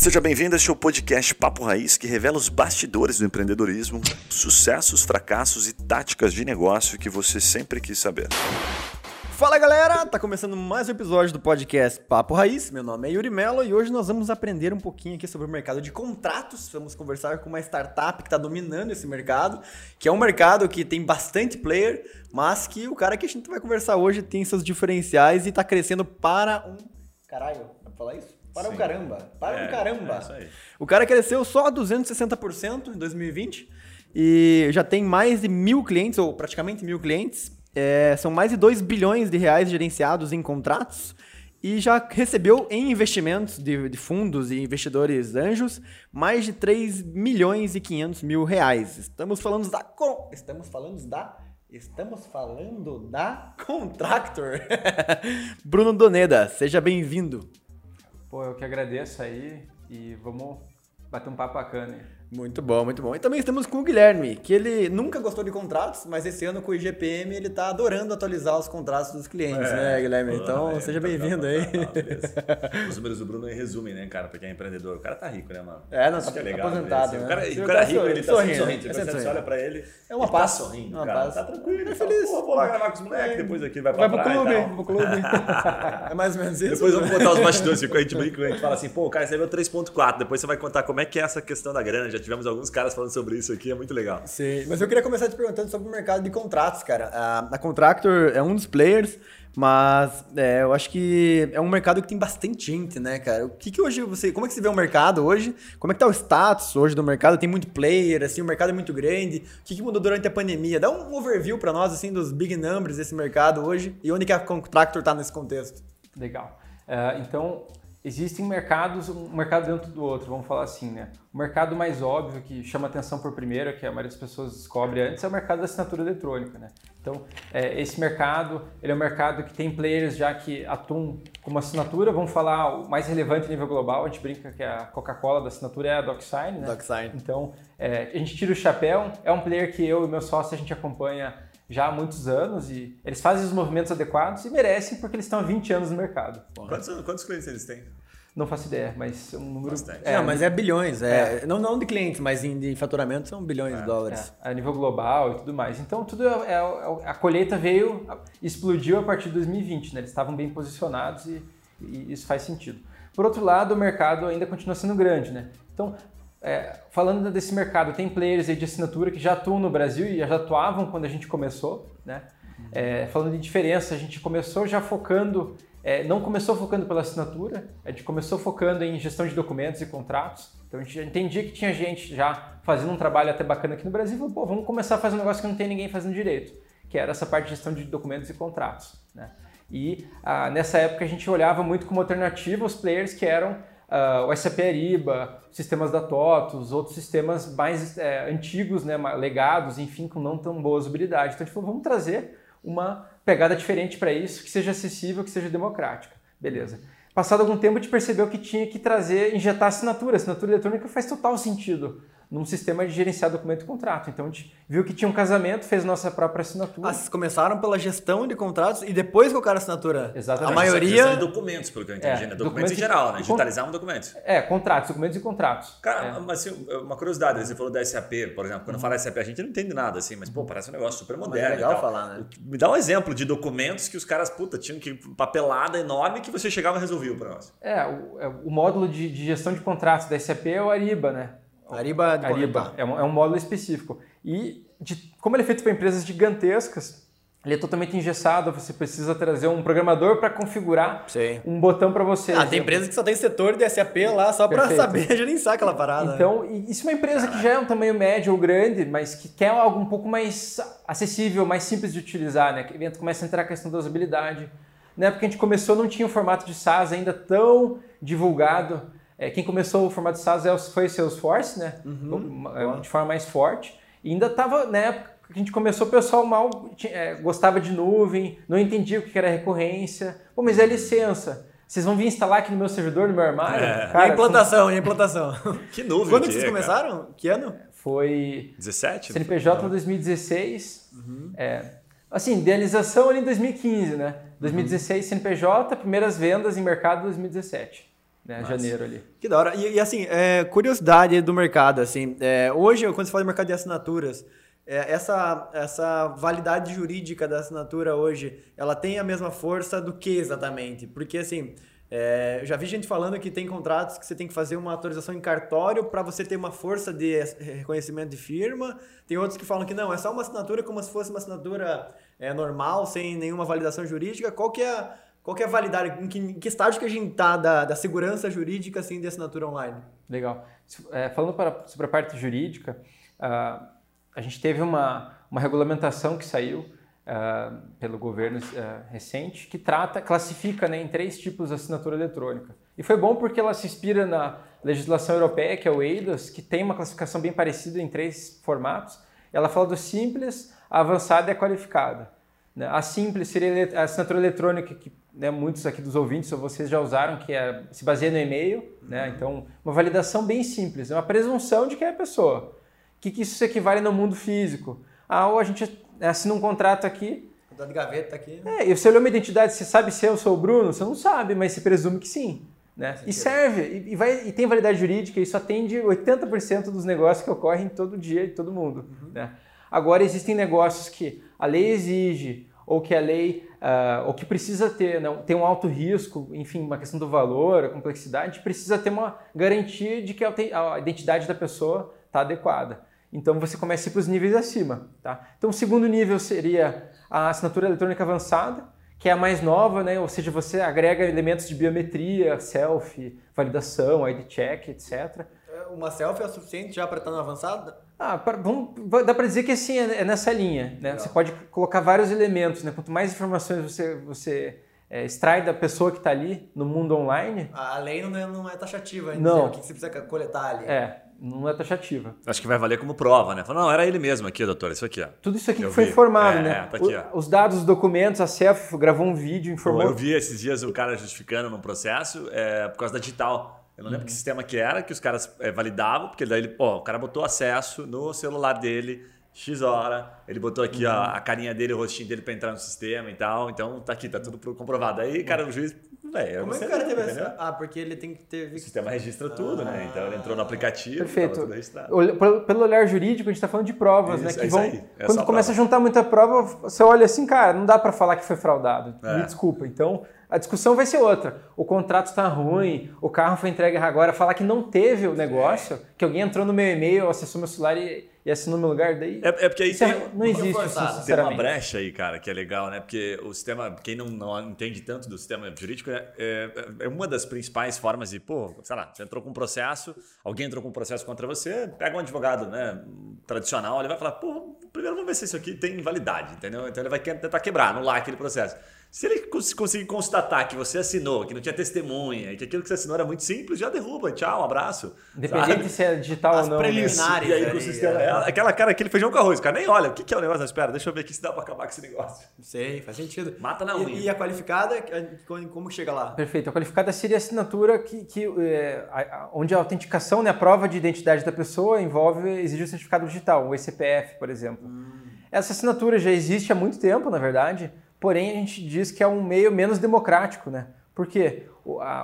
Seja bem-vindo a este podcast Papo Raiz, que revela os bastidores do empreendedorismo, sucessos, fracassos e táticas de negócio que você sempre quis saber. Fala galera, tá começando mais um episódio do podcast Papo Raiz. Meu nome é Yuri Mello e hoje nós vamos aprender um pouquinho aqui sobre o mercado de contratos. Vamos conversar com uma startup que está dominando esse mercado, que é um mercado que tem bastante player, mas que o cara que a gente vai conversar hoje tem seus diferenciais e está crescendo para um. Caralho, dá pra falar isso? Para Sim. um caramba. Para é, um caramba. É isso aí. O cara cresceu só 260% em 2020 e já tem mais de mil clientes, ou praticamente mil clientes é, são mais de 2 bilhões de reais gerenciados em contratos e já recebeu em investimentos de, de, fundos e investidores anjos mais de 3 milhões e 500 mil reais. Estamos falando da estamos falando da estamos falando da Contractor. Bruno Doneda, seja bem-vindo. Pô, eu que agradeço aí e vamos bater um papo bacana. Muito bom, muito bom. E também estamos com o Guilherme, que ele nunca gostou de contratos, mas esse ano com o IGPM ele está adorando atualizar os contratos dos clientes, é, né, Guilherme? Então, é, seja bem-vindo aí. os números do Bruno resumem, né, cara, porque é empreendedor. O cara tá rico, né, mano? É, não, tá é legal, aposentado. Né? O cara, o cara é rico, ele tá sorrindo. sorrindo. Depois você olha pra ele, é uma paz. Tá sorrindo, uma cara. Paz. Tá tranquilo, é feliz. Pô, vou lá gravar com os moleques, depois aqui vai pra vai pro clube, pro clube. é mais ou menos isso. Depois vamos botar os bastidores, a gente brinca, a gente fala assim, pô, o cara recebeu 3.4, depois você vai contar como é que é essa questão da grana. Já tivemos alguns caras falando sobre isso aqui, é muito legal. Sim, mas eu queria começar te perguntando sobre o mercado de contratos, cara. A, a Contractor é um dos players, mas é, eu acho que é um mercado que tem bastante gente, né, cara? O que, que hoje você. Como é que você vê o mercado hoje? Como é que tá o status hoje do mercado? Tem muito player, assim, o mercado é muito grande. O que, que mudou durante a pandemia? Dá um overview para nós, assim, dos big numbers desse mercado hoje e onde que a Contractor tá nesse contexto. Legal. Uh, então, existem mercados, um mercado dentro do outro, vamos falar assim, né? O mercado mais óbvio que chama atenção por primeiro, que a maioria das pessoas descobre antes, é o mercado da assinatura eletrônica, né? Então, é, esse mercado, ele é um mercado que tem players já que atuam como assinatura, vamos falar o mais relevante a nível global, a gente brinca que a Coca-Cola da assinatura é a DocSign, né? DocSign. Então, é, a gente tira o chapéu, é um player que eu e meu sócio a gente acompanha já há muitos anos e eles fazem os movimentos adequados e merecem porque eles estão há 20 anos no mercado. Quantos, quantos clientes eles têm? Não faço ideia, mas é um número. Bastante. É, não, mas é bilhões. É, é. Não, não de clientes, mas de faturamento são bilhões é, de dólares. É, a nível global e tudo mais. Então, tudo é, é a colheita veio, explodiu a partir de 2020, né? Eles estavam bem posicionados e, e isso faz sentido. Por outro lado, o mercado ainda continua sendo grande, né? Então, é, falando desse mercado, tem players de assinatura que já atuam no Brasil e já atuavam quando a gente começou, né? É, falando de diferença, a gente começou já focando, é, não começou focando pela assinatura, a gente começou focando em gestão de documentos e contratos. Então a gente já entendia que tinha gente já fazendo um trabalho até bacana aqui no Brasil, falou, pô, vamos começar a fazer um negócio que não tem ninguém fazendo direito, que era essa parte de gestão de documentos e contratos, né? E ah, nessa época a gente olhava muito como alternativa os players que eram uh, o SAP Ariba, sistemas da TOTOS, outros sistemas mais é, antigos, né, legados, enfim, com não tão boa usabilidade. Então a gente falou, vamos trazer uma pegada diferente para isso, que seja acessível, que seja democrática. Beleza. Passado algum tempo, a gente percebeu que tinha que trazer, injetar assinatura. Assinatura eletrônica faz total sentido num sistema de gerenciar documento e contrato. Então a gente viu que tinha um casamento, fez nossa própria assinatura. Ah, vocês começaram pela gestão de contratos e depois colocaram a assinatura? Exatamente. A maioria... de documentos, pelo que eu entendi, é, né? Documentos, documentos em geral, né? Digitalizar um documento. É, contratos, documentos e contratos. Cara, é. mas assim, uma curiosidade, você falou da SAP, por exemplo. Quando uhum. fala SAP, a gente não entende nada, assim, mas pô, parece um negócio super moderno. Mas é legal falar, né? Me dá um exemplo de documentos que os caras, puta, tinham que papelada enorme que você chegava e resolvia para nós. É, o, é, o módulo de, de gestão de contratos da SAP é o Ariba, né? Ariba, Ariba é, um, é um módulo específico. E de, como ele é feito para empresas gigantescas, ele é totalmente engessado, você precisa trazer um programador para configurar Sim. um botão para você. Ah, tem empresas que só tem setor de SAP lá só para saber gerenciar aquela parada. Então, isso é uma empresa que já é um tamanho médio ou grande, mas que quer algo um pouco mais acessível, mais simples de utilizar, né? Que começa a entrar a questão da usabilidade. Na época que a gente começou, não tinha o formato de SaaS ainda tão divulgado. É, quem começou o formato SaaS é foi o Salesforce, né? Uhum. De forma mais forte. E ainda estava, na época que a gente começou, o pessoal mal é, gostava de nuvem, não entendia o que era recorrência. Pô, mas é licença. Vocês vão vir instalar aqui no meu servidor, no meu armário? É. Cara, e a implantação, são... e a implantação. que nuvem Quando que vocês começaram? Cara? Que ano? Foi... 17? CNPJ em 2016. Uhum. É, assim, idealização ali em 2015, né? 2016 uhum. CNPJ, primeiras vendas em mercado 2017. Né? Janeiro ali. Que da hora. E, e, assim, é, curiosidade do mercado, assim, é, hoje, quando você fala de mercado de assinaturas, é, essa, essa validade jurídica da assinatura hoje, ela tem a mesma força do que exatamente? Porque, assim, é, já vi gente falando que tem contratos que você tem que fazer uma autorização em cartório para você ter uma força de reconhecimento de firma. Tem outros que falam que não, é só uma assinatura como se fosse uma assinatura é, normal, sem nenhuma validação jurídica. Qual que é, qual que é a validade? Em que, em que estágio que a gente está da, da segurança jurídica assim, de assinatura online? Legal. É, falando para, sobre a parte jurídica, uh, a gente teve uma, uma regulamentação que saiu uh, pelo governo uh, recente, que trata, classifica né, em três tipos de assinatura eletrônica. E foi bom porque ela se inspira na legislação europeia, que é o EIDAS, que tem uma classificação bem parecida em três formatos. Ela fala do simples, avançada e qualificada. Né? A simples seria a assinatura eletrônica que né, muitos aqui dos ouvintes ou vocês já usaram, que é, se baseia no e-mail. Né? Uhum. Então, uma validação bem simples, é uma presunção de que é a pessoa. O que, que isso equivale no mundo físico? Ah, ou a gente assina um contrato aqui. Contrato de gaveta aqui. É, e você olhou uma identidade, você sabe se eu sou o Bruno? Você não sabe, mas se presume que sim. Né? E serve, e, e, vai, e tem validade jurídica, isso atende 80% dos negócios que ocorrem todo dia e todo mundo. Uhum. Né? Agora, existem negócios que a lei exige, ou que a lei, uh, ou que precisa ter, né, tem um alto risco, enfim, uma questão do valor, a complexidade, precisa ter uma garantia de que a identidade da pessoa está adequada. Então você começa para os níveis acima. Tá? Então o segundo nível seria a assinatura eletrônica avançada, que é a mais nova, né? ou seja, você agrega elementos de biometria, selfie, validação, ID check, etc. É, uma selfie é o suficiente já para estar no avançado? Ah, pra, vamos, dá para dizer que assim, é, é nessa linha. Né? Você pode colocar vários elementos. Né? Quanto mais informações você, você é, extrai da pessoa que está ali no mundo online. A lei não é, não é taxativa ainda. Não. O que você precisa coletar ali. É, não é taxativa. Acho que vai valer como prova, né? Fala, não, era ele mesmo aqui, doutor, isso aqui, ó. Tudo isso aqui eu que foi vi. informado, é, né? É, tá aqui, ó. Os dados, os documentos, a CEF gravou um vídeo, informou. Eu vi esses dias o cara justificando no processo é, por causa da digital. Eu não lembro uhum. que sistema que era, que os caras é, validavam, porque daí ele, pô, o cara botou acesso no celular dele, X hora, ele botou aqui uhum. a, a, carinha dele, o rostinho dele para entrar no sistema e tal, então tá aqui, tá tudo comprovado. Aí, cara, o juiz Véio, Como é que o cara teve essa? Ah, porque ele tem que ter. O sistema registra tudo, ah, né? Então ele entrou no aplicativo. Perfeito. Pelo olhar jurídico, a gente está falando de provas, né? isso, né? Que vão. É quando começa prova. a juntar muita prova, você olha assim, cara, não dá para falar que foi fraudado. É. Me desculpa. Então, a discussão vai ser outra. O contrato está ruim, o carro foi entregue agora, falar que não teve o negócio, é. que alguém entrou no meu e-mail, acessou meu celular e e assinou meu lugar, daí. É, é porque aí tem, não existe isso, Tem uma brecha aí, cara, que é legal, né? Porque o sistema, quem não, não entende tanto do sistema jurídico, é, é, é, uma das principais formas de, pô, sei lá, você entrou com um processo, alguém entrou com um processo contra você, pega um advogado né, tradicional, ele vai falar, pô, primeiro vamos ver se isso aqui tem validade, entendeu? Então ele vai tentar quebrar, anular aquele processo. Se ele conseguir constatar que você assinou, que não tinha testemunha, e que aquilo que você assinou era muito simples, já derruba. Tchau, um abraço. Independente se é digital As ou não. As né? preliminares. E aí, com o sistema. É. Aquela cara, aquele feijão com arroz. O cara nem olha. O que, que é o negócio? Não, espera, deixa eu ver aqui se dá pra acabar com esse negócio. Sei, faz sentido. Mata na unha. E, a qualificada, como chega lá? Perfeito. A qualificada seria a assinatura que, que é, onde a autenticação, né, a prova de identidade da pessoa envolve, exige o certificado digital, o ECPF, por exemplo. Hum. Essa assinatura já existe há muito tempo, na verdade porém a gente diz que é um meio menos democrático, né? Porque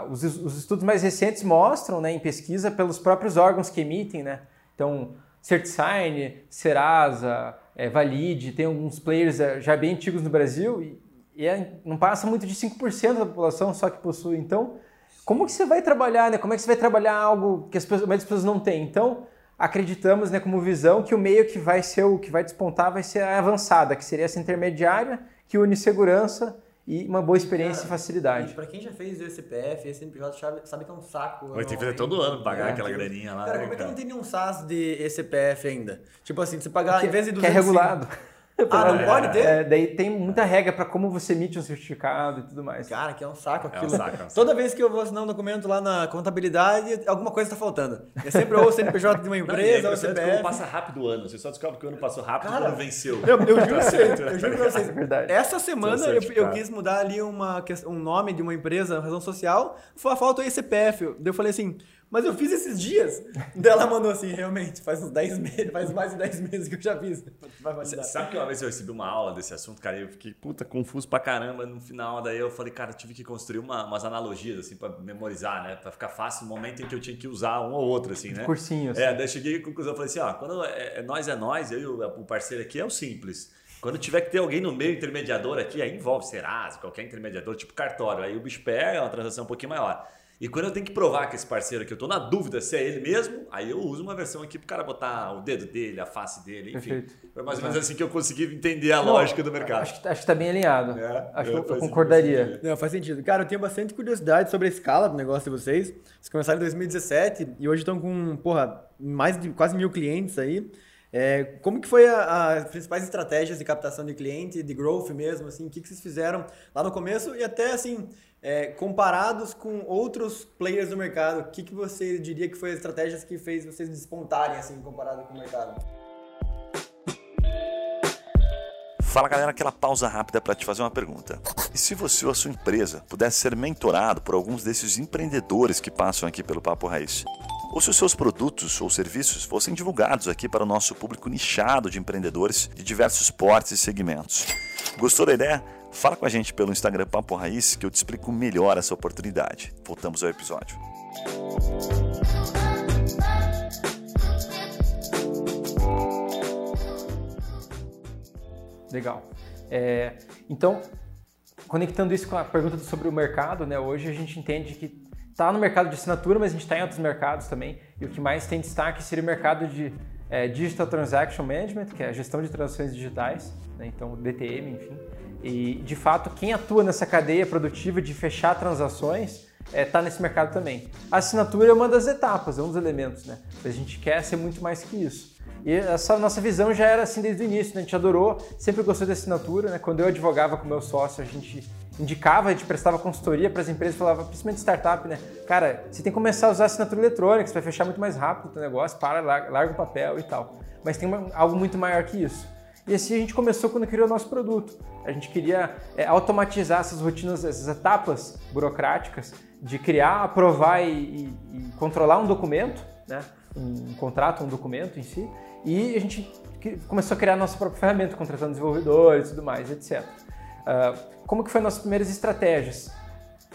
os, os estudos mais recentes mostram, né, em pesquisa, pelos próprios órgãos que emitem, né? Então, CertSign, Serasa, é, Valide, tem alguns players é, já bem antigos no Brasil e, e é, não passa muito de 5% da população só que possui. Então, como que você vai trabalhar, né? Como é que você vai trabalhar algo que as pessoas, as pessoas não têm? Então, acreditamos, né, como visão que o meio que vai ser o que vai despontar vai ser a avançada, que seria essa intermediária que une segurança e uma boa experiência Cara, e facilidade. Para quem já fez o CPF, esse CNPJ sabe, sabe que é um saco. Vai ter que fazer todo ano pagar é, aquela graninha lá. Cara, né, como é que não tem nenhum SaaS de ECPF ainda? Tipo assim, você pagar, que, em vez de 200... Que é regulado. Ah, não pode ter? É, daí tem muita regra para como você emite um certificado e tudo mais. Cara, que é um saco aquilo. É um saco, é um saco. Toda vez que eu vou assinar um documento lá na contabilidade, alguma coisa está faltando. É sempre ou o CNPJ de uma empresa, não, ou o CPF. Como passa rápido o ano. Você só descobre que o ano passou rápido Cara, o ano venceu. Eu, eu juro, eu juro pra vocês. É verdade. Essa semana eu, eu, quis mudar ali uma, um nome de uma empresa, razão social, falta o CPF. Daí eu falei assim, mas eu fiz esses dias. Daí ela mandou assim, realmente, faz uns 10 meses, faz mais de 10 meses que eu já fiz. Sabe que uma vez eu recebi uma aula desse assunto, cara, e eu fiquei, puta, confuso pra caramba no final. Daí eu falei, cara, eu tive que construir uma- umas analogias, assim, pra memorizar, né? Pra ficar fácil no momento em que eu tinha que usar um ou outro, assim, né? Cursinho, assim. É, daí eu cheguei à conclusão, eu falei assim, ó, quando é, é nós é nós, eu e o, o parceiro aqui é o simples. Quando tiver que ter alguém no meio intermediador aqui, aí envolve Serasa, qualquer intermediador, tipo cartório. Aí o bicho pega, é uma transação um pouquinho maior. E quando eu tenho que provar que esse parceiro aqui, eu tô na dúvida se é ele mesmo, aí eu uso uma versão aqui pro cara botar o dedo dele, a face dele, enfim. Perfeito. Foi mais ou menos assim que eu consegui entender a Não, lógica do mercado. Acho que, acho que tá bem alinhado. É, acho é, que eu, eu faz- concordaria. faz Não, faz sentido. Cara, eu tenho bastante curiosidade sobre a escala do negócio de vocês. Vocês começaram em 2017 e hoje estão com, porra, mais de quase mil clientes aí. É, como que foi as principais estratégias de captação de cliente, de growth mesmo, assim, o que, que vocês fizeram lá no começo e até, assim, é, comparados com outros players do mercado, o que, que você diria que foi as estratégias que fez vocês despontarem, assim, comparado com o mercado? Fala galera, aquela pausa rápida para te fazer uma pergunta. E se você ou a sua empresa pudesse ser mentorado por alguns desses empreendedores que passam aqui pelo Papo Raiz? Ou se os seus produtos ou serviços fossem divulgados aqui para o nosso público nichado de empreendedores de diversos portes e segmentos? Gostou da ideia? Fala com a gente pelo Instagram Papo Raiz que eu te explico melhor essa oportunidade. Voltamos ao episódio. Legal. É, então, conectando isso com a pergunta sobre o mercado, né, hoje a gente entende que está no mercado de assinatura, mas a gente está em outros mercados também. E o que mais tem destaque seria o mercado de é, Digital Transaction Management, que é a gestão de transações digitais, né, então DTM, enfim. E, de fato, quem atua nessa cadeia produtiva de fechar transações está nesse mercado também. A assinatura é uma das etapas, é um dos elementos, né? A gente quer ser muito mais que isso. E essa nossa visão já era assim desde o início, né? a gente adorou, sempre gostou de assinatura. Né? Quando eu advogava com meu sócio, a gente indicava, a gente prestava consultoria para as empresas, falava, principalmente startup, né? Cara, você tem que começar a usar assinatura eletrônica, você vai fechar muito mais rápido o teu negócio, para, larga, o papel e tal. Mas tem uma, algo muito maior que isso. E assim a gente começou quando criou o nosso produto. A gente queria é, automatizar essas rotinas, essas etapas burocráticas de criar, aprovar e, e, e controlar um documento, né? um, um contrato, um documento em si. E a gente começou a criar a nossa própria ferramenta, contratando desenvolvedores e tudo mais, etc. Uh, como que foi nossas primeiras estratégias?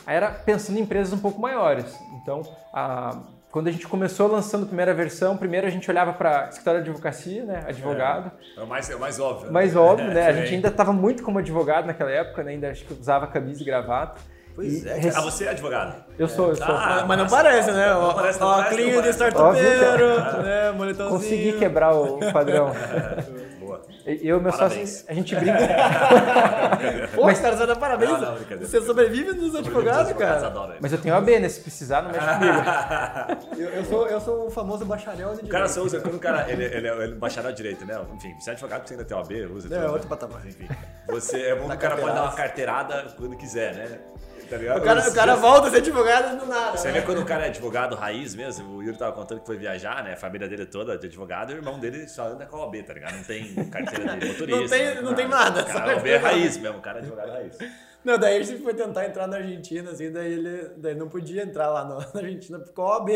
Era pensando em empresas um pouco maiores. Então, uh, quando a gente começou lançando a primeira versão, primeiro a gente olhava para escritório de advocacia, né, advogado. É, é, o, mais, é o mais óbvio. Né? Mais óbvio, né? A gente ainda estava muito como advogado naquela época, né? ainda acho que usava camisa e gravata. Pois e é. Rec... Ah, você é advogado? Eu sou, eu sou. Ah, mas não parece, né? Ó, ó, clinho de startupeiro, né? Moletomzinho. Consegui quebrar o padrão. Eu e meu sócio, a gente brinca. Pô, mas, cara, você dá parabéns. Não, não, você sobrevive nos advogados, cara. Mas eu tenho AB, né? Se precisar, não mexe comigo. eu, eu, sou, eu sou o famoso bacharel de direito. O cara só usa quando o cara. Ele, ele, é, ele é bacharel de direito, né? Enfim, você é advogado, você ainda tem OAB, usa. Não, é outro patamar. Enfim. Você é bom que o cara pode dar uma carteirada quando quiser, né? Tá o cara, o cara volta a ser advogado do nada. Você né? vê quando o cara é advogado raiz mesmo, o Yuri tava contando que foi viajar, né? A família dele toda de advogado e o irmão dele só anda com a OB, tá ligado? Não tem carteira de motorista. Não tem, não, não tem nada. Cara, OB é raiz mesmo, o cara é advogado raiz. Não, daí a gente foi tentar entrar na Argentina, assim, daí ele daí não podia entrar lá no, na Argentina, ficou OAB.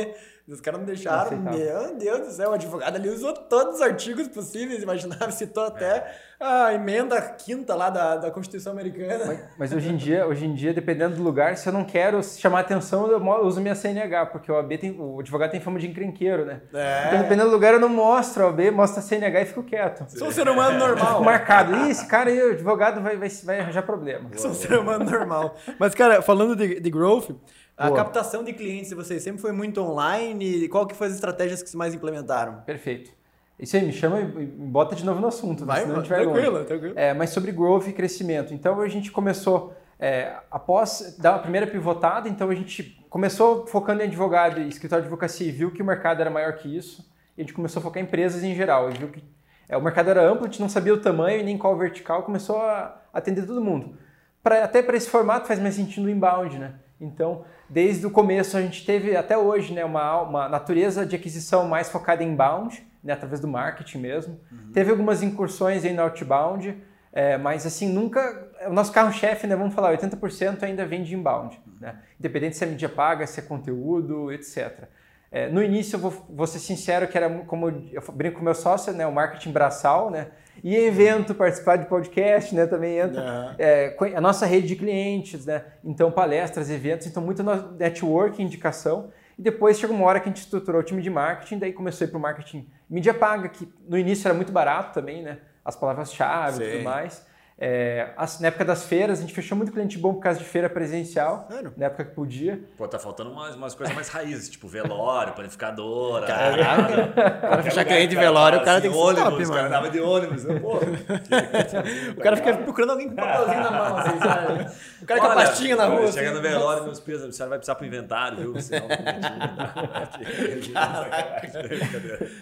Os caras não deixaram. Não Meu Deus do céu, o advogado ali usou todos os artigos possíveis, imaginava, citou até a emenda quinta lá da, da Constituição Americana. Mas, mas, hoje em dia, hoje em dia, dependendo do lugar, se eu não quero chamar atenção, eu uso minha CNH, porque o AB tem, o advogado tem fama de encrenqueiro, né? É. Então, dependendo do lugar, eu não mostro a OAB, mostro a CNH e fico quieto. Sou um ser humano normal. Fico marcado. Ih, esse cara aí, o advogado vai, vai, vai arranjar problema. Sou um ser humano normal. Mas, cara, falando de, de growth, a Boa. captação de clientes de vocês sempre foi muito online? Qual que foi as estratégias que vocês mais implementaram? Perfeito. Isso aí, me chama e bota de novo no assunto, vai, senão a gente vai tranquilo, longe. tranquilo. É, mas sobre growth e crescimento. Então a gente começou, é, após dar a primeira pivotada, então a gente começou focando em advogado e escritório de advocacia e viu que o mercado era maior que isso. E a gente começou a focar em empresas em geral. E viu que é, o mercado era amplo, a gente não sabia o tamanho nem qual vertical, começou a atender todo mundo. Pra, até para esse formato faz mais sentido o inbound, né? Então, desde o começo a gente teve até hoje né, uma, uma natureza de aquisição mais focada em inbound, né, através do marketing mesmo. Uhum. Teve algumas incursões aí no outbound, é, mas assim, nunca. O nosso carro-chefe, né, vamos falar, 80% ainda vem de inbound, uhum. né? independente se é mídia paga, se é conteúdo, etc. É, no início, eu vou, vou, ser sincero, que era como eu brinco com meu sócio, né, o marketing braçal, né? E evento, participar de podcast, né? Também entra. É, a nossa rede de clientes, né? Então, palestras, eventos, então muito network, indicação. E depois chegou uma hora que a gente estruturou o time de marketing, daí começou a ir para o marketing mídia paga, que no início era muito barato também, né? As palavras-chave e tudo mais. É, as, na época das feiras, a gente fechou muito cliente bom por causa de feira presencial. Sério? Na época que podia. Pô, tá faltando umas, umas coisas mais raízes, tipo velório, panificadora. Caraca. Para fechar cliente de velório, o cara tem que ônibus, ser top, mano. O cara dava de ônibus. Né? Pô, o cara fica procurando alguém com um papelzinho na mão, assim, sabe? O cara com a pastinha na rua. Chega assim, no velório, meus pesos, você vai precisar pro inventário, viu? Senão,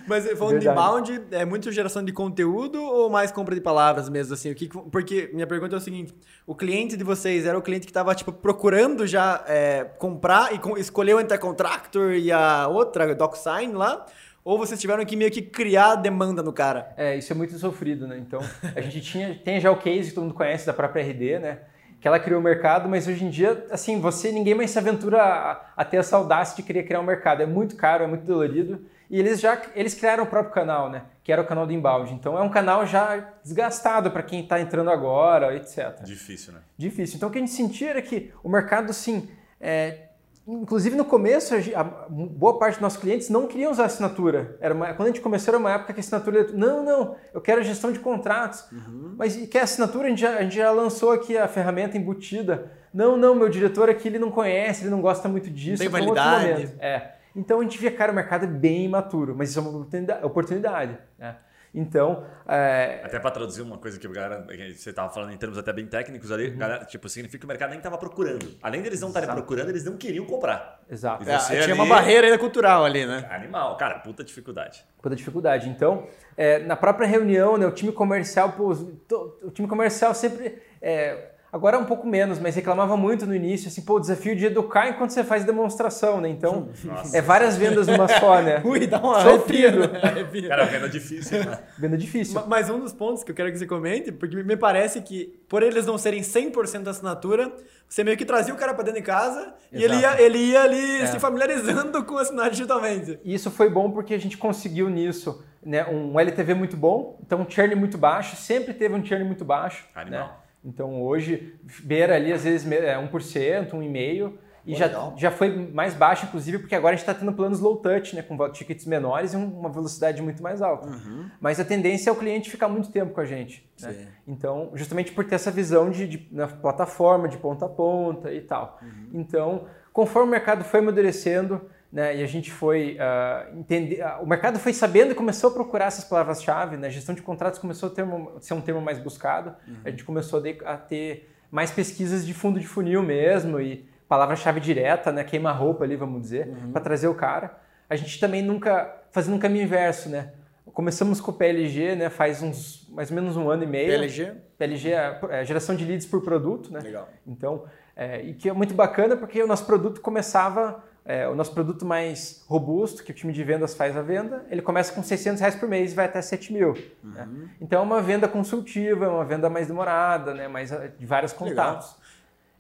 Mas falando de inbound, é muito geração de conteúdo ou mais compra de palavras mesmo, assim? O que, porque minha pergunta é o seguinte: o cliente de vocês era o cliente que estava tipo, procurando já é, comprar e com, escolheu entre a Contractor e a outra, a DocSign lá? Ou vocês tiveram que meio que criar demanda no cara? É, isso é muito sofrido, né? Então, a gente tinha, tem já o case que todo mundo conhece da própria RD, né? Que ela criou o mercado, mas hoje em dia, assim, você, ninguém mais se aventura a, a ter essa audácia de querer criar um mercado. É muito caro, é muito dolorido. E eles já eles criaram o próprio canal, né? Que era o canal do Inbound. Então é um canal já desgastado para quem está entrando agora, etc. Difícil, né? Difícil. Então o que a gente sentia era que o mercado, assim, é, inclusive no começo, a, boa parte dos nossos clientes não queriam usar assinatura. Era uma, quando a gente começou, era uma época que a assinatura. Não, não, eu quero gestão de contratos. Uhum. Mas que a assinatura? A gente, já, a gente já lançou aqui a ferramenta embutida. Não, não, meu diretor aqui ele não conhece, ele não gosta muito disso. Tem validade. É. Então a gente via, cara, o mercado é bem imaturo, mas isso é uma oportunidade. né? Então. É... Até para traduzir uma coisa que, galera, você estava falando em termos até bem técnicos ali, uhum. galera, tipo, significa que o mercado nem estava procurando. Além deles não estarem procurando, eles não queriam comprar. Exato. É, tinha ali... uma barreira ainda cultural ali, né? Animal, cara, puta dificuldade. Puta dificuldade. Então, é, na própria reunião, né, o time comercial, pô, o time comercial sempre. É, Agora é um pouco menos, mas reclamava muito no início, assim, pô, o desafio de educar enquanto você faz demonstração, né? Então, Nossa. é várias vendas numa só, né? Ui, dá uma Sofrido. Cara, venda difícil, né? Venda difícil. Mas um dos pontos que eu quero que você comente, porque me parece que, por eles não serem 100% da assinatura, você meio que trazia o cara para dentro de casa Exato. e ele ia, ele ia ali é. se familiarizando com assinar digitalmente. Isso foi bom porque a gente conseguiu nisso né, um LTV muito bom, então um churn muito baixo, sempre teve um churn muito baixo. Animal. Né? Então hoje beira ali às vezes é 1%, 1,5%. E já, já foi mais baixo, inclusive, porque agora a gente está tendo planos low touch, né, com tickets menores e uma velocidade muito mais alta. Uhum. Mas a tendência é o cliente ficar muito tempo com a gente. Né? Então, justamente por ter essa visão de, de na plataforma, de ponta a ponta e tal. Uhum. Então, conforme o mercado foi amadurecendo, né, e a gente foi uh, entender, uh, o mercado foi sabendo e começou a procurar essas palavras-chave, né, gestão de contratos começou a ser um termo mais buscado, uhum. a gente começou a, ter mais pesquisas de fundo de funil mesmo e palavra-chave direta, né, queima-roupa ali, vamos dizer, uhum. para trazer o cara. A gente também nunca fazendo um caminho inverso, né? Começamos com o PLG, né, faz uns mais ou menos um ano e meio. PLG? PLG é, é geração de leads por produto, né? Legal. Então, é, e que é muito bacana porque o nosso produto começava é, o nosso produto mais robusto, que o time de vendas faz a venda, ele começa com 600 reais por mês e vai até 7 mil. Uhum. Né? Então é uma venda consultiva, é uma venda mais demorada, né? mais ah, de vários contatos.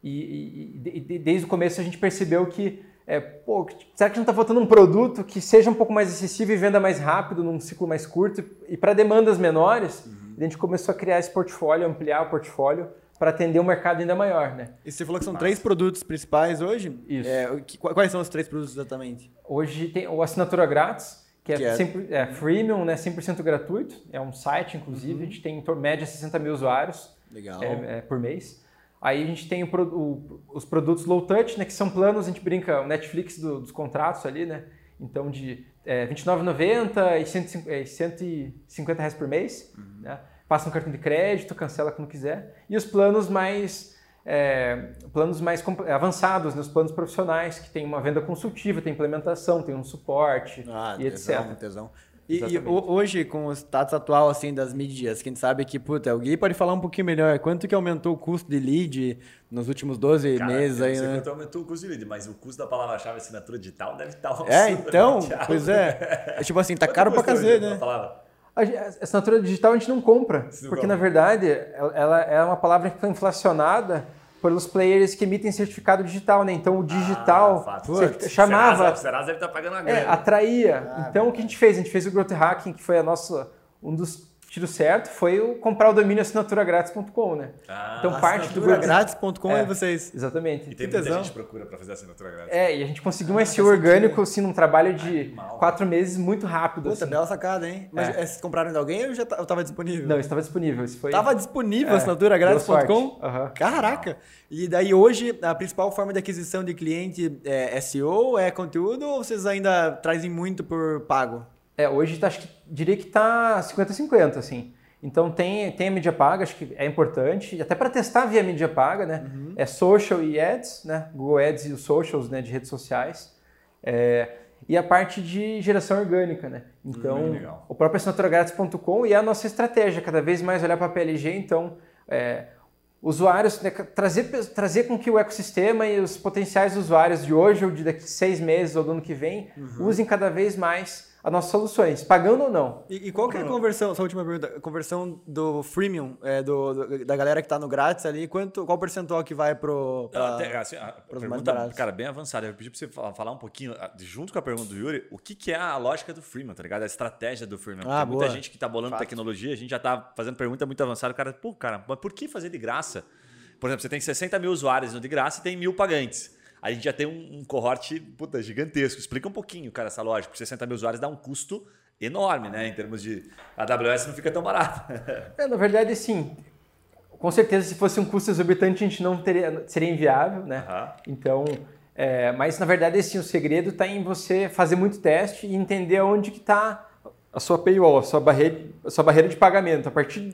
E, e, e, desde o começo a gente percebeu que, é, pô, será que não está faltando um produto que seja um pouco mais acessível e venda mais rápido, num ciclo mais curto e para demandas menores? Uhum. A gente começou a criar esse portfólio, ampliar o portfólio para atender um mercado ainda maior, né? E você falou que são três produtos principais hoje? Isso. É, que, quais são os três produtos exatamente? Hoje tem o assinatura grátis, que, é que é, 100%, é freemium, né, 100% gratuito. É um site, inclusive. Uhum. A gente tem em média 60 mil usuários é, é, por mês. Aí a gente tem o, o, os produtos low touch, né, que são planos, a gente brinca, o Netflix do, dos contratos ali, né? Então, de é, R$29,90 e 150 reais por mês, uhum. né? Passa no cartão de crédito, cancela quando quiser. E os planos mais é, planos mais avançados, né? os planos profissionais, que tem uma venda consultiva, tem implementação, tem um suporte ah, e tesão, etc. Tesão. E, e, hoje, com o status atual assim, das mídias, quem sabe que, puta, o Gui pode falar um pouquinho melhor. Quanto que aumentou o custo de lead nos últimos 12 Cara, meses aí, né? Quanto aumentou o custo de lead, mas o custo da palavra-chave assinatura digital deve estar um É, então, pois é. é. Tipo assim, tá caro pra cacete, né? Palavra? A assinatura digital a gente não compra, porque na verdade ela é uma palavra que foi inflacionada pelos players que emitem certificado digital, né? Então o digital Ah, fato. você Putz, chamava, Serasa, Serasa deve estar pagando a grana. é, atraía. então o que a gente fez? A gente fez o growth hacking, que foi a nossa um dos tiros certo, foi o comprar o domínio assinaturagratis.com, né? Ah, então parte do Assinaturagrátis.com É. e vocês. Exatamente. E tem que muita tesão. gente procura para fazer assinatura grátis. É, e a gente conseguiu um Ah, SEO orgânico, assim, num trabalho de Animal. quatro meses muito rápido. Puta, assim. bela sacada, hein? Mas É. é, vocês compraram de alguém ou já ta- ou tava disponível? Não, estava disponível. Isso foi... Tava disponível É, sorte. Aham. Caraca! E daí hoje a principal forma de aquisição de cliente é SEO, é conteúdo ou vocês ainda trazem muito por pago? É, hoje tá, acho que, diria que tá 50-50, assim. Então tem, tem a mídia paga, acho que é importante, e até para testar via mídia paga, né? Uhum. É social e ads, né? Google Ads e os socials, né, de redes sociais. É, e a parte de geração orgânica, né? Então, Hum, o próprio assinaturagrátis.com e a nossa estratégia, cada vez mais olhar para a PLG, então, é, usuários, né, trazer, trazer com que o ecossistema e os potenciais usuários de hoje ou de daqui seis meses ou do ano que vem Uhum. usem cada vez mais as nossas soluções, pagando ou não. E, e qual que é a conversão, essa última pergunta, a conversão do freemium, é, do, do- da galera que tá no grátis ali, quanto, qual percentual que vai pro... pra- Não, até, assim, a pergunta, cara, bem avançada. Eu pedi pra você fa- falar um pouquinho, junto com a pergunta do Yuri, o que, que é a lógica do Freemium, tá ligado? A estratégia do Freemium. Ah, muita boa. gente que tá bolando Fato. tecnologia, a gente já tá fazendo pergunta muito avançada. O cara, pô, cara, mas por que fazer de graça? Por exemplo, você tem 60 mil usuários no de graça e tem mil pagantes. A gente já tem um, um cohort puta, gigantesco. Explica um pouquinho, cara, essa lógica. Porque 60 mil usuários dá um custo enorme, né? Em termos de. A AWS não fica tão barata. É, na verdade, sim. Com certeza, se fosse um custo exorbitante, a gente não teria, seria inviável, né? Aham. Então, é, mas na verdade, sim, o segredo está em você fazer muito teste e entender onde que está a sua paywall, a sua barreira, a sua barreira de pagamento. A partir,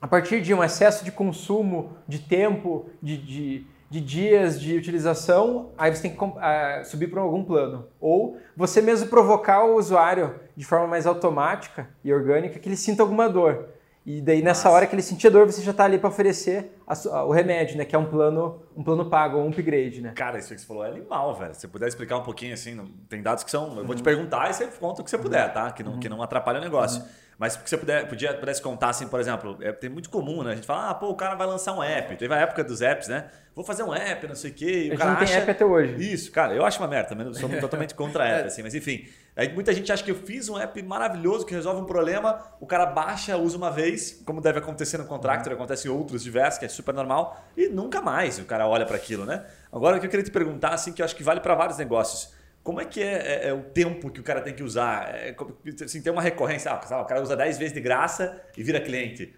a partir de um excesso de consumo, de tempo, de, de, de dias de utilização, aí você tem que ah, subir para algum plano. Ou você mesmo provocar o usuário de forma mais automática e orgânica que ele sinta alguma dor. E daí nessa hora que ele sentir a dor, você já está ali para oferecer a su- o remédio, né? Que é um plano, um plano pago, um upgrade, né? Cara, isso que você falou é animal, velho. Se você puder explicar um pouquinho, assim, tem dados que são. Eu vou te perguntar e você conta o que você puder, tá? Que não, que não atrapalha o negócio. Mas se você puder, podia, pudesse contar, assim, por exemplo, é tem muito comum, né? A gente fala, ah, pô, o cara vai lançar um app. Teve a época dos apps, né? Vou fazer um app, não sei o quê. E A o gente cara não tem acha... app até hoje. Isso, cara, eu acho uma merda também, sou totalmente contra app, assim, mas enfim. Aí muita gente acha que eu fiz um app maravilhoso que resolve um problema, o cara baixa, usa uma vez, como deve acontecer no Contractor, acontece em outros diversos, que é super normal, e nunca mais o cara olha para aquilo, né? Agora o que eu queria te perguntar, assim, que eu acho que vale para vários negócios. Como é que é, é- é o tempo que o cara tem que usar? É, assim, tem uma recorrência, ah, o cara usa 10 vezes de graça e vira cliente.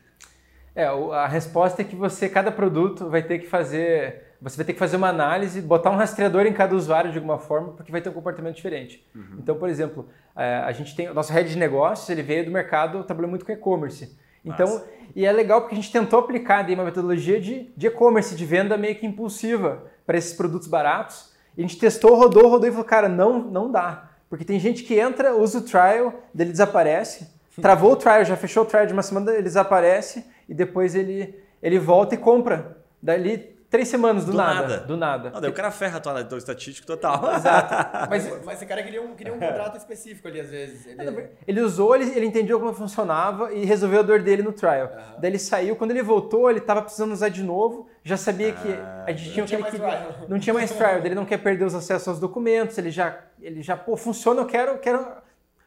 É, a resposta é que você, cada produto vai ter que fazer, você vai ter que fazer uma análise, botar um rastreador em cada usuário de alguma forma, porque vai ter um comportamento diferente. Então, por exemplo, é, a gente tem o nosso head de negócios, ele veio do mercado, trabalhou muito com e-commerce. Então, e é legal porque a gente tentou aplicar daí uma metodologia de de e-commerce, de venda meio que impulsiva para esses produtos baratos. A gente testou, rodou, rodou e falou, cara, não, não dá. Porque tem gente que entra, usa o trial, dele desaparece, travou o trial, já fechou o trial de uma semana, ele desaparece e depois ele, ele volta e compra. Dali três semanas, do, Do nada, nada. Do nada. Não, daí o cara ferra a tua, teu estatístico total. Exato. Mas, Mas esse cara queria um, queria um contrato específico ali, às vezes. Ele... ele usou, ele, ele entendeu como funcionava e resolveu a dor dele no trial. Daí ele saiu, quando ele voltou, ele estava precisando usar de novo, já sabia que a gente tinha o que tinha ele mais queria. trial. Não tinha mais trial, ele não quer perder os acessos aos documentos, ele já, ele já pô, funciona, eu quero, quero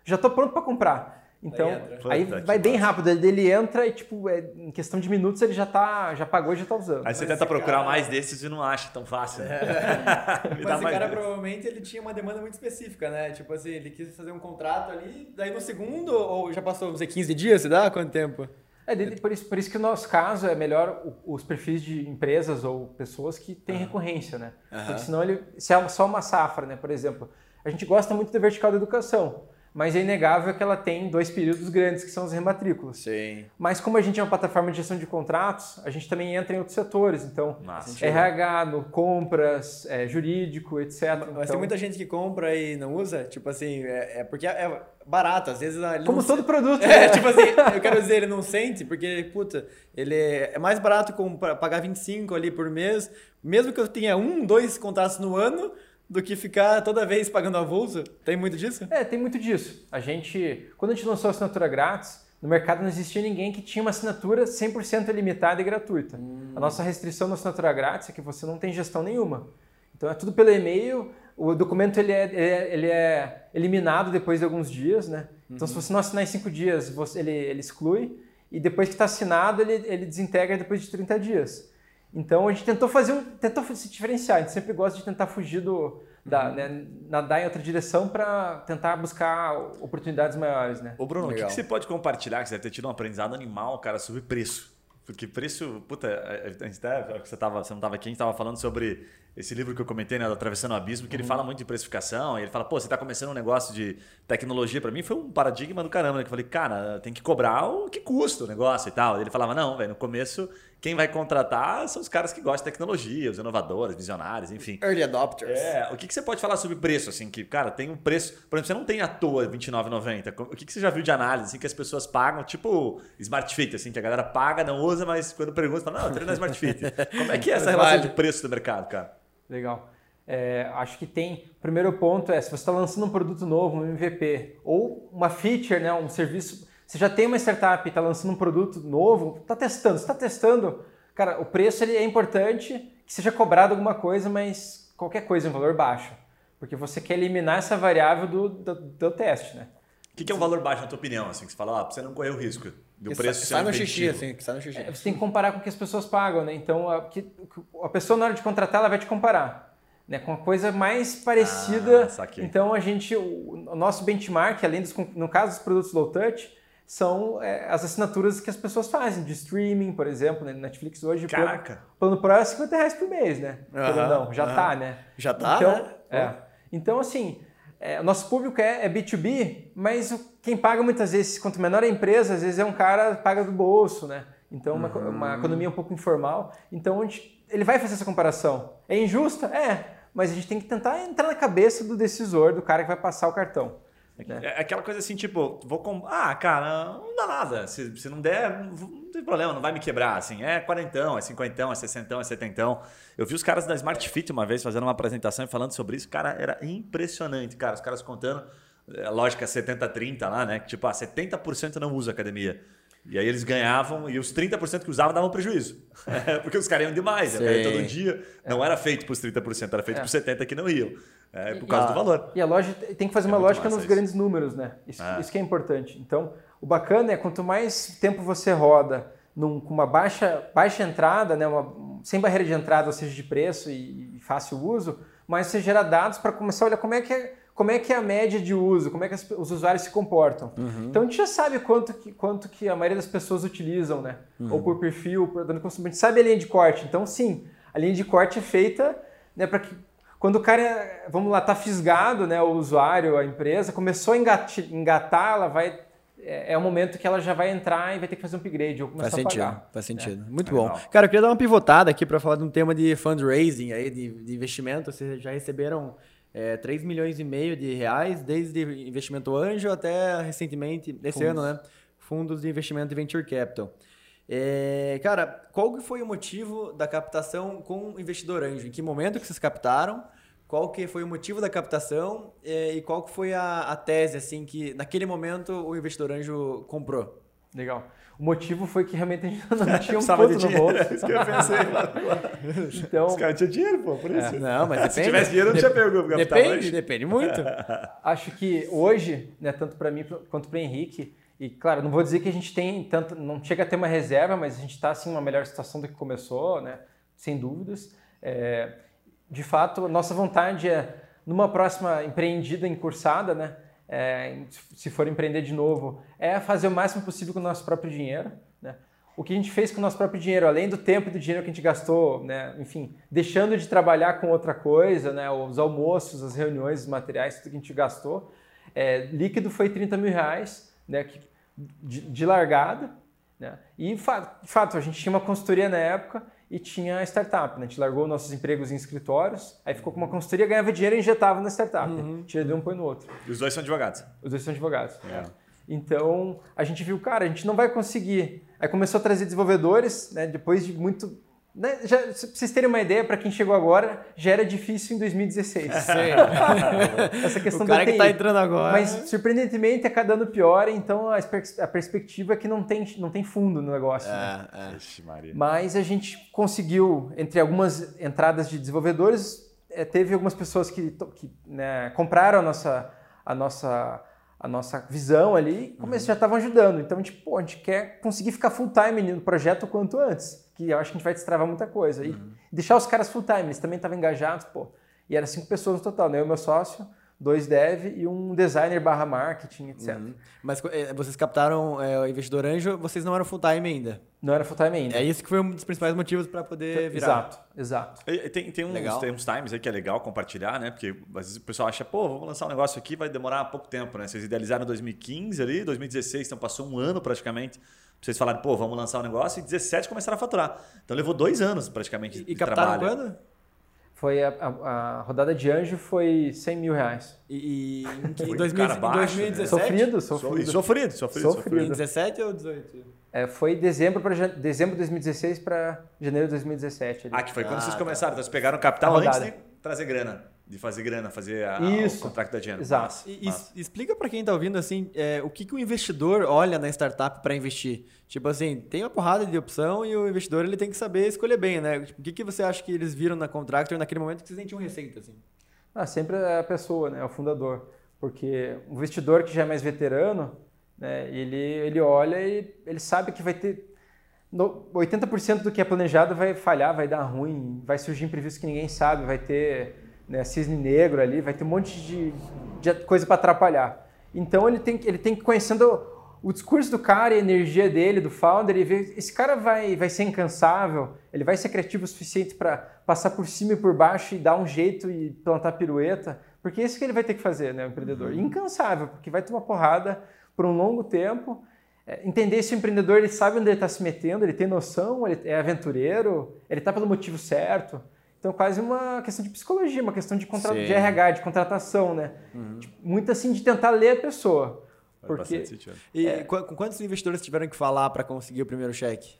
já estou pronto para comprar. Então, aí Puta vai bem massa. rápido, ele ele entra e tipo, é, em questão de minutos ele já tá, já pagou e já tá usando. Aí você Mas tenta procurar cara- mais desses e não acha tão fácil. Né? Dá Mas esse cara desses. provavelmente ele tinha uma demanda muito específica, né? Tipo assim, ele quis fazer um contrato ali, daí no segundo, ou já passou, não sei, 15 dias, se dá? Quanto tempo? É, por, isso, por isso que no nosso caso é melhor o- os perfis de empresas ou pessoas que têm recorrência, né? Porque senão ele, se é só uma safra, né? Por exemplo, a gente gosta muito da vertical da educação, mas é inegável que ela tem dois períodos grandes, que são as rematrículas. Sim. Mas como a gente é uma plataforma de gestão de contratos, a gente também entra em outros setores, então Massa. RH, no compras, é, jurídico, etc. Mas Então, tem muita gente que compra e não usa, tipo assim, é, é porque é barato, às vezes ele Como não todo produto. É, né? tipo assim, eu quero dizer, ele não sente, porque, puta, ele é é mais barato comprar, pagar 25 ali por mês, mesmo que eu tenha um, dois contratos no ano, do que ficar toda vez pagando avulso. Tem muito disso? É, tem muito disso. A gente, quando a gente lançou a assinatura grátis, no mercado não existia ninguém que tinha uma assinatura 100% ilimitada e gratuita. Hum. A nossa restrição na assinatura grátis é que você não tem gestão nenhuma. Então é tudo pelo e-mail, o documento ele é, ele é, ele é eliminado depois de alguns dias, né? Então se você não assinar em 5 dias, você, ele, ele exclui, e depois que está assinado, ele, ele desintegra depois de 30 dias. Então a gente tentou fazer um, tentou se diferenciar, a gente sempre gosta de tentar fugir do, da, né, nadar em outra direção para tentar buscar oportunidades maiores, né? Ô, Bruno, o que, que você pode compartilhar que você deve ter tido um aprendizado animal, cara, sobre preço? Porque preço, puta, a gente até, você, tava, você não estava aqui, a gente estava falando sobre esse livro que eu comentei, né, do Atravessando o Abismo, que ele fala muito de precificação, e ele fala, pô, você está começando um negócio de tecnologia, para mim foi um paradigma do caramba, né, que eu falei, cara, tem que cobrar o que custa o negócio e tal. Ele falava, não, velho, no começo, quem vai contratar são os caras que gostam de tecnologia, os inovadores, visionários, enfim. Early adopters. É, o que, que você pode falar sobre preço, assim, que, cara, tem um preço, por exemplo, você não tem à toa R$29,90, o que, que você já viu de análise, assim, que as pessoas pagam, tipo Smart Fit, assim, que a galera paga, não usa, mas quando pergunta, fala, não, eu treino na Smart Fit. Como é que é essa relação vale. de preço do mercado, cara? Legal. É, acho que tem. O primeiro ponto é se você está lançando um produto novo, um MVP, ou uma feature, né, um serviço. Você já tem uma startup e está lançando um produto novo, está testando. Você está testando, cara, o preço ele é importante que seja cobrado alguma coisa, mas qualquer coisa, um valor baixo. Porque você quer eliminar essa variável do, do, do teste, né? O que, que é um valor baixo na tua opinião, assim, que você fala, ah, pra você não correr o risco do Que preço sai, ser sai no xixi, assim, que sai no xixi. É, você tem que comparar com o que as pessoas pagam, né? Então, a, que- a pessoa na hora de contratar, ela vai te comparar. Né, com a coisa mais parecida. Ah, então a gente, o, o nosso benchmark, além dos, no caso dos produtos low touch, são é, as assinaturas que as pessoas fazem de streaming, por exemplo, né? Netflix hoje. plano- Caraca. O plano Pro é 50 reais por mês, né? Ou não, já aham. tá, né? Já tá, então, né? É. Então, assim, é, o nosso público é, é B2B, mas quem paga muitas vezes, quanto menor a empresa, às vezes é um cara que paga do bolso, né? Então, uma, Uhum. uma economia um pouco informal. Então, gente- ele vai fazer essa comparação. É injusta? É. Mas a gente tem que tentar entrar na cabeça do decisor, do cara que vai passar o cartão. É aquela coisa assim, tipo, vou com... Ah, cara, não dá nada. Se, se não der, não tem problema, não vai me quebrar. Assim, é quarentão, é cinquentão, é sessentão, é setentão. Eu vi os caras da Smart Fit uma vez fazendo uma apresentação e falando sobre isso. Cara, era impressionante, cara. Os caras contando é, a lógica 70-30 lá, né? Que, tipo, ah, 70% não usa academia. E aí eles ganhavam e os 30% que usavam davam prejuízo. Porque os caras iam demais. Né? Todo dia não era feito para os 30%, era feito É. para os 70% que não iam. É, por E- causa e- do valor. E a loja tem que fazer É uma lógica nos isso. grandes números, né? Isso, É. isso que é importante. Então, o bacana é quanto mais tempo você roda num- com uma baixa, baixa entrada, né? Uma- sem barreira de entrada, ou seja, de preço e, e fácil uso, mais você gera dados para começar a olhar como é que é, como é que é a média de uso, como é que as- os usuários se comportam. Então a gente já sabe quanto que, quanto que a maioria das pessoas utilizam, né? Ou por perfil, por dano consumo. A gente sabe a linha de corte. Então, sim, a linha de corte é feita né, para que quando o cara, vamos lá, tá fisgado, né, o usuário, a empresa, começou a engatar, ela vai é, é o momento que ela já vai entrar e vai ter que fazer um upgrade ou começar Faz a sentido, pagar. faz sentido. Muito É bom. legal. Cara, eu queria dar uma pivotada aqui para falar de um tema de fundraising aí, de, de investimento. Vocês já receberam é, 3 milhões e meio de reais, desde investimento anjo até recentemente, esse Fundos. ano, né? Fundos de investimento de venture capital. É, cara, qual que foi o motivo da captação com investidor anjo? Em que momento que vocês captaram? Qual que foi o motivo da captação é, e qual que foi a, a tese assim que naquele momento o investidor anjo comprou? Legal. O motivo foi que realmente a gente não tinha um ponto no dinheiro. bolso. Isso que eu pensei. Então, Os caras tinham dinheiro, pô, por isso. Não, mas depende. Se tivesse dinheiro, não tinha pego o capital Depende, depende muito. acho que hoje, né, tanto para mim quanto para Henrique, e claro, não vou dizer que a gente tem tanto, não chega a ter uma reserva, mas a gente está assim uma melhor situação do que começou, né, sem dúvidas. É, de fato, a nossa vontade é numa próxima empreendida, encursada, né, é, se for empreender de novo, é fazer o máximo possível com o nosso próprio dinheiro, né. O que a gente fez com o nosso próprio dinheiro, além do tempo e do dinheiro que a gente gastou, né, enfim, deixando de trabalhar com outra coisa, né, os almoços, as reuniões, os materiais, tudo que a gente gastou, é, líquido foi 30 mil reais né, que- de, de largada. Né? E, de fato, a gente tinha uma consultoria na época e tinha a startup. Né? A gente largou nossos empregos em escritórios, aí ficou com uma consultoria, ganhava dinheiro e injetava na startup. Né? Tira de um, põe no outro. E os dois são advogados. Os dois são advogados. É. Então, a gente viu, cara, a gente não vai conseguir. Aí começou a trazer desenvolvedores, né? Depois de muito Né, já, se vocês terem uma ideia, para quem chegou agora, já era difícil em 2016. Essa questão o cara da que tá entrando agora. Mas, surpreendentemente, é cada ano pior, então a, a perspectiva é que não tem, não tem fundo no negócio. né? É, é. Ixi. Mas a gente conseguiu, entre algumas entradas de desenvolvedores, eh, teve algumas pessoas que, que, né, compraram a nossa, a, nossa, a nossa visão ali e come- já estavam ajudando. Então a gente, pô, a gente quer conseguir ficar full time no projeto o quanto antes, que eu acho que a gente vai destravar muita coisa. E deixar os caras full time, eles também estavam engajados, pô. E era cinco pessoas no total, né? Eu e meu sócio, dois dev e um designer barra marketing, etc. Mas eh, vocês captaram eh, o investidor anjo, vocês não eram full time ainda. Não era full time ainda. É isso que foi um dos principais motivos para poder virar. Exato, exato. E- Tem, tem, uns, Legal. tem uns times aí que é legal compartilhar, né? Porque às vezes o pessoal acha, pô, vamos lançar um negócio aqui, vai demorar pouco tempo, né? Vocês idealizaram em 2015 ali, 2016, então passou um ano praticamente. pra Vocês falarem, pô, vamos lançar um negócio e 17 começaram a faturar. Então levou dois anos praticamente E, de e captaram trabalho. quando? Foi a, a- a rodada de anjo foi 100 mil reais. E, e em que- Foi em um 2000 cara em baixo, né? 2017? Sofrido, So- sofrido. e Sofrido, sofrido, Sofrido. sofrido. Em 17 ou 18? É, foi dezembro para dezembro de 2016 para janeiro de 2017. ali. Ah, que foi quando Ah, vocês tá. começaram. Então vocês pegaram capital antes de trazer grana. De fazer grana, fazer a, Isso. o contrato da dinheiro. Exato. Massa, E, e explica para quem tá ouvindo assim, é, o que, que o investidor olha na startup para investir. Tipo assim, tem uma porrada de opção e o investidor ele tem que saber escolher bem, né? Tipo, o que, que você acha que eles viram na Contractor naquele momento que vocês nem tinham receita, assim? Ah, sempre é a pessoa, né, o fundador. Porque o investidor que já é mais veterano, né, ele, ele olha e ele sabe que vai ter... no- 80% do que é planejado vai falhar, vai dar ruim, vai surgir imprevisto que ninguém sabe, vai ter né, cisne negro ali, vai ter um monte de, de coisa para atrapalhar. Então ele tem, que- ele tem que conhecendo o discurso do cara e a energia dele, do founder, e ver esse cara vai, vai ser incansável, ele vai ser criativo o suficiente para passar por cima e por baixo e dar um jeito e plantar pirueta, porque é isso que ele vai ter que fazer, né, o empreendedor. E Incansável, porque vai tomar porrada por um longo tempo. É, entender se o empreendedor ele sabe onde ele está se metendo, ele tem noção, ele é aventureiro, ele está pelo motivo certo. Então, quase uma questão de psicologia, uma questão de, contra... De RH, de contratação, né? Tipo, muito assim de tentar ler a pessoa. Faz Porque. E É. com quantos investidores tiveram que falar para conseguir o primeiro cheque?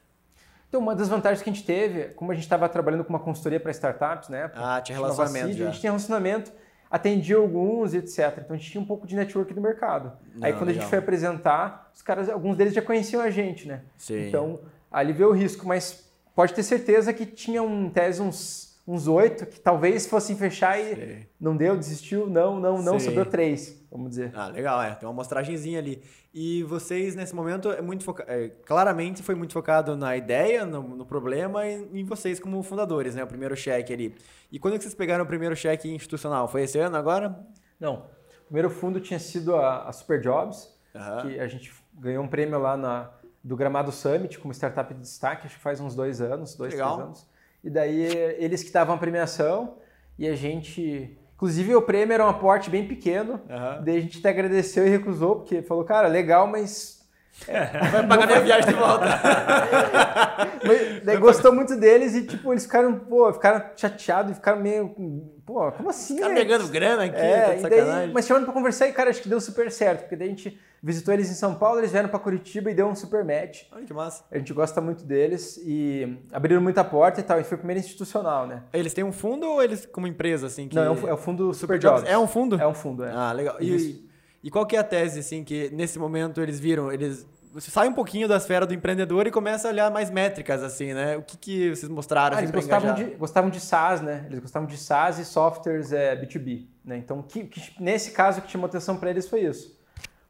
Então, uma das vantagens que a gente teve, como a gente estava trabalhando com uma consultoria para startups, né? Ah, tinha relacionamento. A gente tinha relacionamento, atendia alguns, etc. Então, a gente tinha um pouco de network do mercado. Aí, Não, quando a gente legal. foi apresentar, os caras, alguns deles já conheciam a gente, né? Sim. Então, ali veio o risco, mas pode ter certeza que tinha um em tese uns uns oito que talvez fossem fechar e Sim. não deu, desistiu, não, não, não, Sim. sobrou três, vamos dizer. Ah, legal, é. Tem uma amostragenzinha ali. E vocês, nesse momento, é muito foca... é, claramente foi muito focado na ideia, no, no problema e em vocês como fundadores, né? O primeiro cheque ali. E quando que vocês pegaram o primeiro cheque institucional? Foi esse ano agora? Não, o primeiro fundo tinha sido a, a Super Jobs, Aham. que a gente ganhou um prêmio lá na, do Gramado Summit como startup de destaque, acho que faz uns dois anos, dois, Legal. três anos. E daí eles que davam a premiação e a gente... Inclusive o prêmio era um aporte bem pequeno, Aham. daí a gente até agradeceu e recusou, porque falou, cara, legal, mas... Vai pagar minha viagem de volta. mas daí gostou muito deles e, tipo, eles ficaram, pô, ficaram chateados e ficaram meio... Pô, como assim, Ficaram né? pegando grana aqui, É, tá de e daí, sacanagem. mas chamando pra conversar e, cara, acho que deu super certo, porque daí a gente visitou eles em São Paulo, eles vieram pra Curitiba e deu um super match. Olha que massa. A gente gosta muito deles e abriram muita porta e tal, e foi o primeiro institucional, né? Eles têm um fundo ou eles como empresa, assim? Que... Não, é o, é o fundo Super Jobs. Jobs. É um fundo? É um fundo, é. Ah, legal. Isso. E, qual que é a tese, assim, que nesse momento eles viram? Eles... Você sai um pouquinho da esfera do empreendedor e começa a olhar mais métricas, assim, né? O que, que vocês mostraram, Ah, assim, eles gostavam engajar? de, gostavam de SaaS, né? Eles gostavam de SaaS e softwares é, B2B, né? Então, que, que- nesse caso, o que chamou atenção para eles foi isso.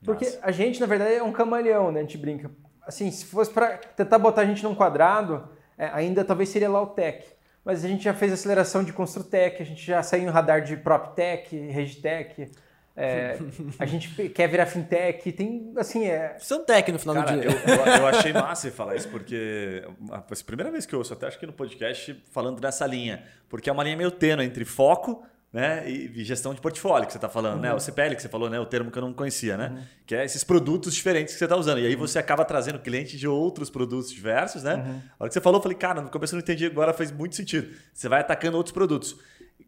Porque Massa. a gente, na verdade, é um camaleão, né? A gente brinca. Assim, se fosse para tentar botar a gente num quadrado, é, ainda talvez seria Lautech. Mas a gente já fez aceleração de Construtech, a gente já saiu em radar de PropTech, Regitech, é, a gente quer virar fintech, tem, assim, é... São tech no final Cara, do eu, dia. eu, eu achei massa você falar isso, porque a a primeira vez que eu ouço, até acho que no podcast, falando dessa linha. Porque é uma linha meio tênue entre foco né, e gestão de portfólio que você está falando, né? O CPL que você falou, né? O termo que eu não conhecia, né? Que é esses produtos diferentes que você está usando. E aí você acaba trazendo cliente de outros produtos diversos, né? A hora que você falou, eu falei, cara, no começo eu não entendi, agora faz muito sentido. Você vai atacando outros produtos.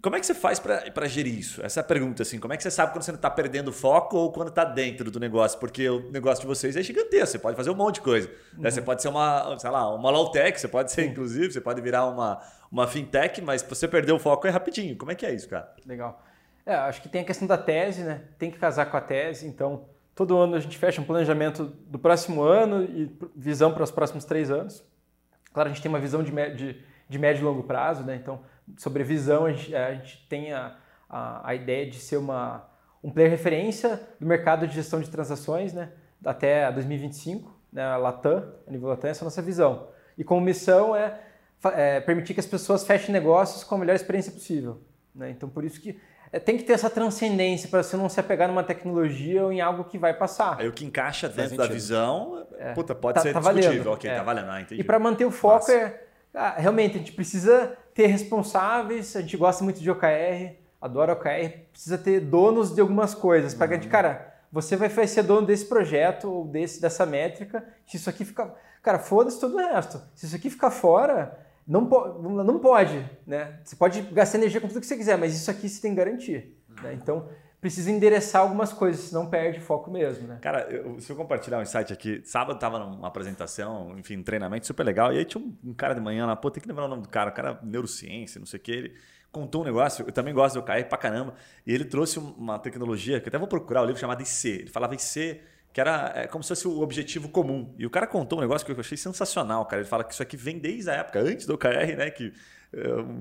Como é que você faz para gerir isso? Essa é pergunta, assim. Como é que você sabe quando você não está perdendo foco ou quando está dentro do negócio? Porque o negócio de vocês é gigantesco, você pode fazer um monte de coisa. Né? Você pode ser uma, sei lá, uma low-tech, você pode ser, inclusive, você pode virar uma, uma fintech, mas você perder o foco é rapidinho. Como é que é isso, cara? Legal. É, acho que tem a questão da tese, né? Tem que casar com a tese, então todo ano a gente fecha um planejamento do próximo ano e visão para os próximos três anos. Claro, a gente tem uma visão de, de, de médio e longo prazo, né? Então, sobre visão, a gente, a gente tem a, a, a, ideia de ser uma, um player referência do mercado de gestão de transações, né? Até 2025, né? A Latam, a nível Latam, essa é a nossa visão. E como missão é, é permitir que as pessoas fechem negócios com a melhor experiência possível. Né? Então, por isso que é, tem que ter essa transcendência para você não se apegar numa tecnologia ou em algo que vai passar. Aí o que encaixa dentro da visão, é, puta, pode tá, ser tá discutível. Valendo. Ok, é. tá valendo. Ah, entendi. E para manter o foco é. Ah, realmente, a gente precisa ter responsáveis, a gente gosta muito de OKR, adora OKR, precisa ter donos de algumas coisas. Para uhum. cara, você vai ser dono desse projeto ou desse, dessa métrica. Se isso aqui ficar. Cara, foda-se todo o resto. Se isso aqui ficar fora, não, po não pode, né? Você pode gastar energia com tudo que você quiser, mas isso aqui você tem que garantir. Né? Então, precisa endereçar algumas coisas, senão perde foco mesmo, né? Cara, eu, se eu compartilhar um insight aqui, sábado tava numa apresentação, enfim, um treinamento super legal, e aí tinha um, um, cara de manhã lá, pô, tem que lembrar o nome do cara, o cara neurociência, não sei o que, ele contou um negócio, eu também gosto do KR pra caramba, e ele trouxe uma tecnologia, que até vou procurar o livro chamado IC, ele falava IC que era é, como se fosse o objetivo comum. E o cara contou um negócio que eu achei sensacional, cara. Ele fala que isso aqui vem desde a época, antes do OKR, né? Que,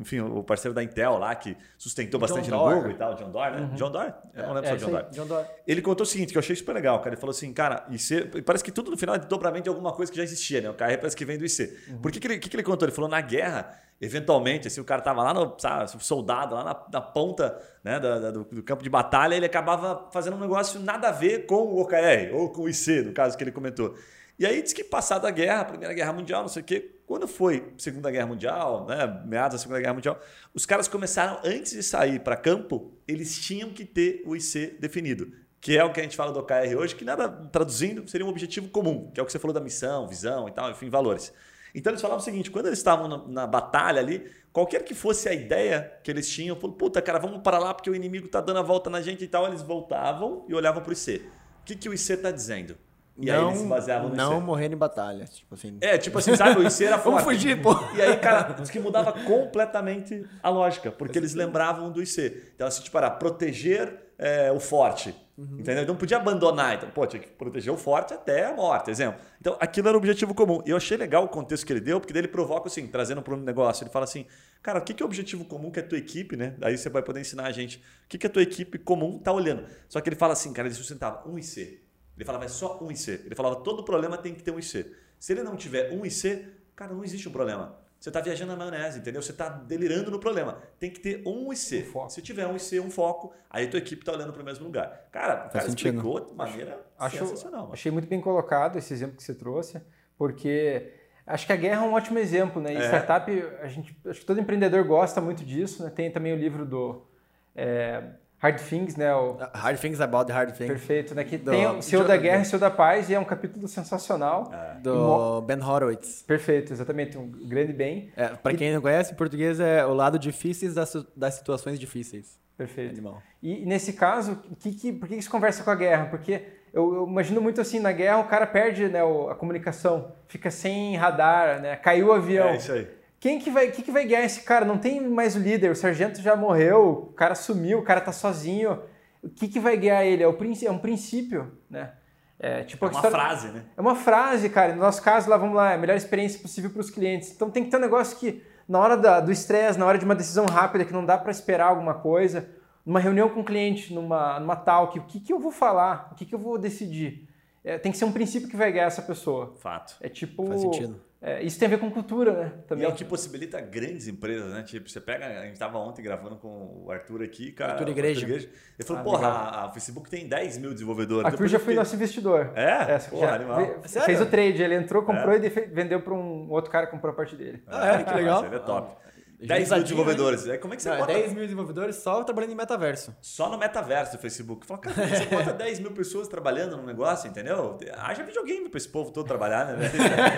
enfim, o parceiro da Intel lá, que sustentou bastante no Google e tal, John Doerr, né? Uhum. John Doerr? Eu não lembro é, se é o John Doerr. John Doerr. Ele contou o seguinte, que eu achei super legal, cara. Ele falou assim, cara, IC, parece que tudo no final é dobramento de alguma coisa que já existia, né? O KR parece que vem do IC. Uhum. Por que, que, ele, que, que ele contou? Ele falou, na guerra, eventualmente, assim, o cara tava lá no sabe, soldado, lá na, na ponta né, da, do, do, campo de batalha, ele acabava fazendo um negócio nada a ver com o OKR, ou com o IC, no caso que ele comentou. E aí diz que passada a guerra, a Primeira Guerra Mundial, não sei o quê, quando foi Segunda Guerra Mundial, né, meados da Segunda Guerra Mundial, os caras começaram, antes de sair para campo, eles tinham que ter o IC definido. Que é o que a gente fala do OKR hoje, que nada, traduzindo, seria um objetivo comum, que é o que você falou da missão, visão e tal, enfim, valores. Então eles falavam o seguinte: quando eles estavam na, na, batalha ali, qualquer que fosse a ideia que eles tinham, falou, puta, cara, vamos para lá porque o inimigo tá dando a volta na gente e tal. Eles voltavam e olhavam pro IC. O que, que o IC está dizendo? E não, aí eles se baseavam no Não morrer em batalha. Tipo assim. É, tipo assim, sabe? O IC era forte. Vamos fugir, pô. E aí, cara, diz que mudava completamente a lógica, porque eles lembravam do IC. Então, assim, tipo, era proteger é, o forte. Uhum. Entendeu? Não podia abandonar. Então, pô, tinha que proteger o forte até a morte, exemplo. Então, aquilo era o objetivo comum. E eu achei legal o contexto que ele deu, porque daí ele provoca assim, trazendo para um negócio. Ele fala assim, cara, o que, que é o objetivo comum que a tua equipe, né? Aí você vai poder ensinar a gente. O que, que a tua equipe comum tá olhando. Só que ele fala assim, cara, ele sustentava um IC. Ele falava, é só um IC. Ele falava, todo problema tem que ter um IC. Se ele não tiver um IC, cara, não existe um problema. Você está viajando na maionese, entendeu? Você está delirando no problema. Tem que ter um IC. Um Se tiver um IC, um foco, aí tua equipe está olhando para o mesmo lugar. Cara, o cara explicou de maneira acho, sensacional. Achei muito bem colocado esse exemplo que você trouxe, porque acho que a guerra é um ótimo exemplo, né? E é. startup, a gente, acho que todo empreendedor gosta muito disso, né? Tem também o livro do é, Hard Things, né? O... Hard Things About the Hard Things. Perfeito, né? Que do... tem o Senhor da Guerra e Senhor da Paz, e é um capítulo sensacional. É. Do Ben Horowitz. Perfeito, exatamente, um grande bem. É, Para e... quem não conhece, em português é o lado difíceis das, das situações difíceis. Perfeito. Animal. E nesse caso, que, que, por que isso conversa com a guerra? Porque eu, eu, imagino muito assim, na guerra o cara perde né, a comunicação, fica sem radar, né? Caiu o avião. É isso aí. Quem que vai, que que vai guiar esse cara? Não tem mais o líder, o sargento já morreu, o cara sumiu, o cara tá sozinho. O que, que vai guiar ele? É, o, é um princípio, né? É, tipo, é uma história... frase, né? É uma frase, cara. No nosso caso, lá, vamos lá, é a melhor experiência possível para os clientes. Então tem que ter um negócio que, na hora da, do estresse, na hora de uma decisão rápida, que não dá para esperar alguma coisa, numa reunião com o cliente, numa, numa talk, o que, que eu vou falar? O que, que eu vou decidir? É, tem que ser um princípio que vai guiar essa pessoa. Fato. É tipo. Faz sentido. É, isso tem a ver com cultura, né? Também. E é o que possibilita grandes empresas, né? Tipo, você pega. A gente estava ontem gravando com o Arthur aqui, cara. Arthur Igreja. Arthur Igreja. Ele falou, ah, porra, a, a, Facebook tem 10 mil desenvolvedores. Arthur já foi nosso investidor. É? é porra, animal. Fez o trade, ele entrou, comprou é? e vendeu para um outro cara que comprou a parte dele. Ah, é? Que legal. Ele é top. 10 mil desenvolvedores. É, como é que você Não, é bota 10 mil desenvolvedores só trabalhando em metaverso. só no metaverso do Facebook? Fala, cara, é você bota 10 mil pessoas trabalhando no negócio, entendeu? Haja videogame pra esse povo todo trabalhar, né?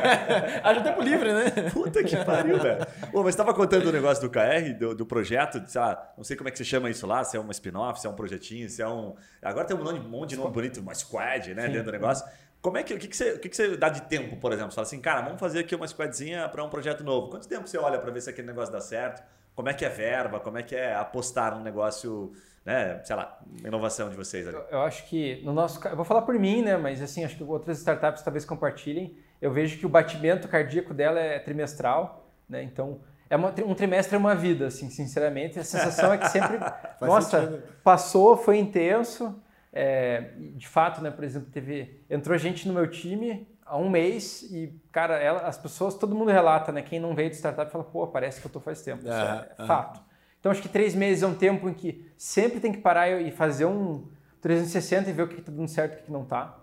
Haja tempo livre, né? Puta que pariu, velho. Pô, mas você tava contando o negócio do KR, do, do projeto, sei lá, não sei como é que você chama isso lá, se é uma spin-off, se é um projetinho, se é um. Agora tem um monte, um monte de nome bonito, uma squad, né, dentro do negócio. Como é que, o que, que, você, o que, que você dá de tempo, por exemplo? Você fala assim, cara, vamos fazer aqui uma squadzinha para um projeto novo. Quanto tempo você olha para ver se aquele negócio dá certo? Como é que é verba? Como é que é apostar num negócio, né, sei lá, inovação de vocês ali? Eu, eu acho que no nosso eu vou falar por mim, né? Mas assim, acho que outras startups talvez compartilhem. Eu vejo que o batimento cardíaco dela é trimestral, né? Então é uma- um trimestre é uma vida, assim, sinceramente. A sensação é que sempre, nossa, sentido. passou, foi intenso. É, de fato, né? Por exemplo, teve entrou gente no meu time há um mês e cara, ela- as pessoas, todo mundo relata, né? Quem não veio de startup fala, pô, parece que eu tô faz tempo. Isso é, é fato. Então acho que três meses é um tempo em que sempre tem que parar e fazer um 360 e ver o que está dando certo e o que não está.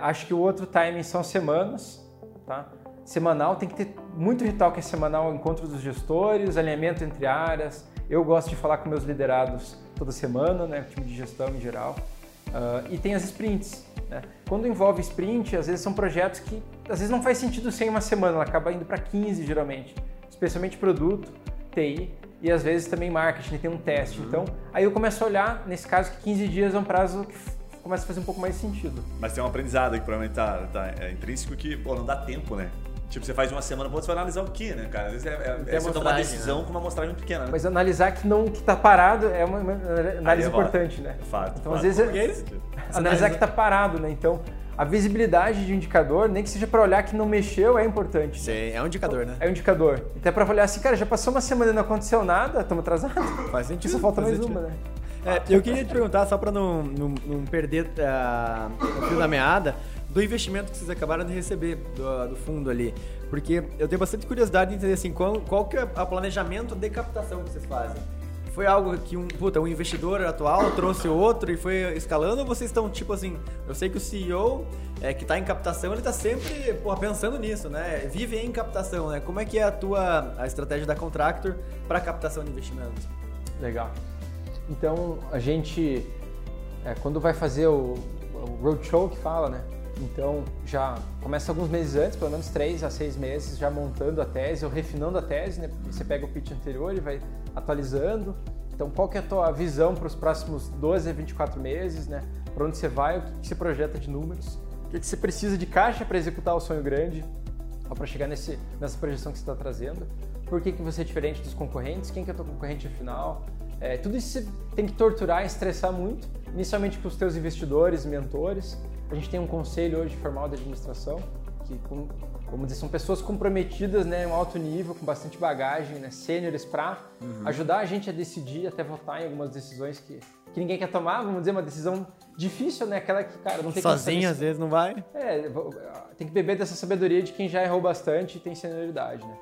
acho que o outro timing são semanas, tá? Semanal tem que ter muito ritual que é semanal, encontro dos gestores, alinhamento entre áreas. Eu gosto de falar com meus liderados toda semana, né? O time de gestão em geral. Ah, e tem as sprints. Né? Quando envolve sprint, às vezes são projetos que às vezes não faz sentido ser em uma semana, ela acaba indo para 15 geralmente, especialmente produto, TI e às vezes também marketing, tem um teste. Então, aí eu começo a olhar, nesse caso, que 15 dias é um prazo que começa a fazer um pouco mais sentido. Mas tem um aprendizado que provavelmente tá, tá é intrínseco que, pô, não dá tempo, né? Tipo, você faz uma semana, pô, você vai analisar o quê, né, cara? Às vezes é, é, é você tomar uma decisão com uma amostragem pequena, né? Mas analisar que não que tá parado é uma, uma análise Aí é importante, né? É fato. Então, fato. às vezes, é- é isso? analisar que está parado, né? Então, a visibilidade de um indicador, nem que seja para olhar que não mexeu, é importante. Sim, é um indicador, né? É um indicador. Até para olhar assim, cara, já passou uma semana e não aconteceu nada, estamos atrasados. Faz sentido. Só falta mais sentido. uma, né? É, eu queria te perguntar, só para não, não, não perder ah, o fio da meada, do investimento que vocês acabaram de receber do, do fundo ali. Porque eu tenho bastante curiosidade de entender assim, qual, qual que é o planejamento de captação que vocês fazem. Foi algo que um, puta, um investidor atual trouxe outro e foi escalando ou vocês estão tipo assim, eu sei que o CEO é, que está em captação, ele está sempre porra, pensando nisso, né? Vive em captação, né? Como é que é a tua a estratégia da Contractor para captação de investimentos? Legal. Então, a gente, é, quando vai fazer o, o roadshow que fala, né? Então, já começa alguns meses antes, pelo menos três a seis meses, já montando a tese ou refinando a tese, né? Porque você pega o pitch anterior e vai atualizando. Então, qual que é a tua visão para os próximos 12 a 24 meses, né? Para onde você vai, o que, que você projeta de números, o que, que você precisa de caixa para executar o sonho grande, ou para chegar nesse, nessa projeção que você está trazendo. Por que, que você é diferente dos concorrentes? Quem que é o teu concorrente afinal? É, tudo isso você tem que torturar estressar muito, inicialmente com os teus investidores, mentores. A gente tem um conselho hoje formal de administração, que, com- vamos dizer, são pessoas comprometidas, né, em um alto nível, com bastante bagagem, né, sêniores, para ajudar a gente a decidir, até votar em algumas decisões que, que ninguém quer tomar, vamos dizer, uma decisão difícil, né, aquela que, cara, não tem Sozinho às vezes não vai. é, vo- tem que beber dessa sabedoria de quem já errou bastante e tem senioridade, né?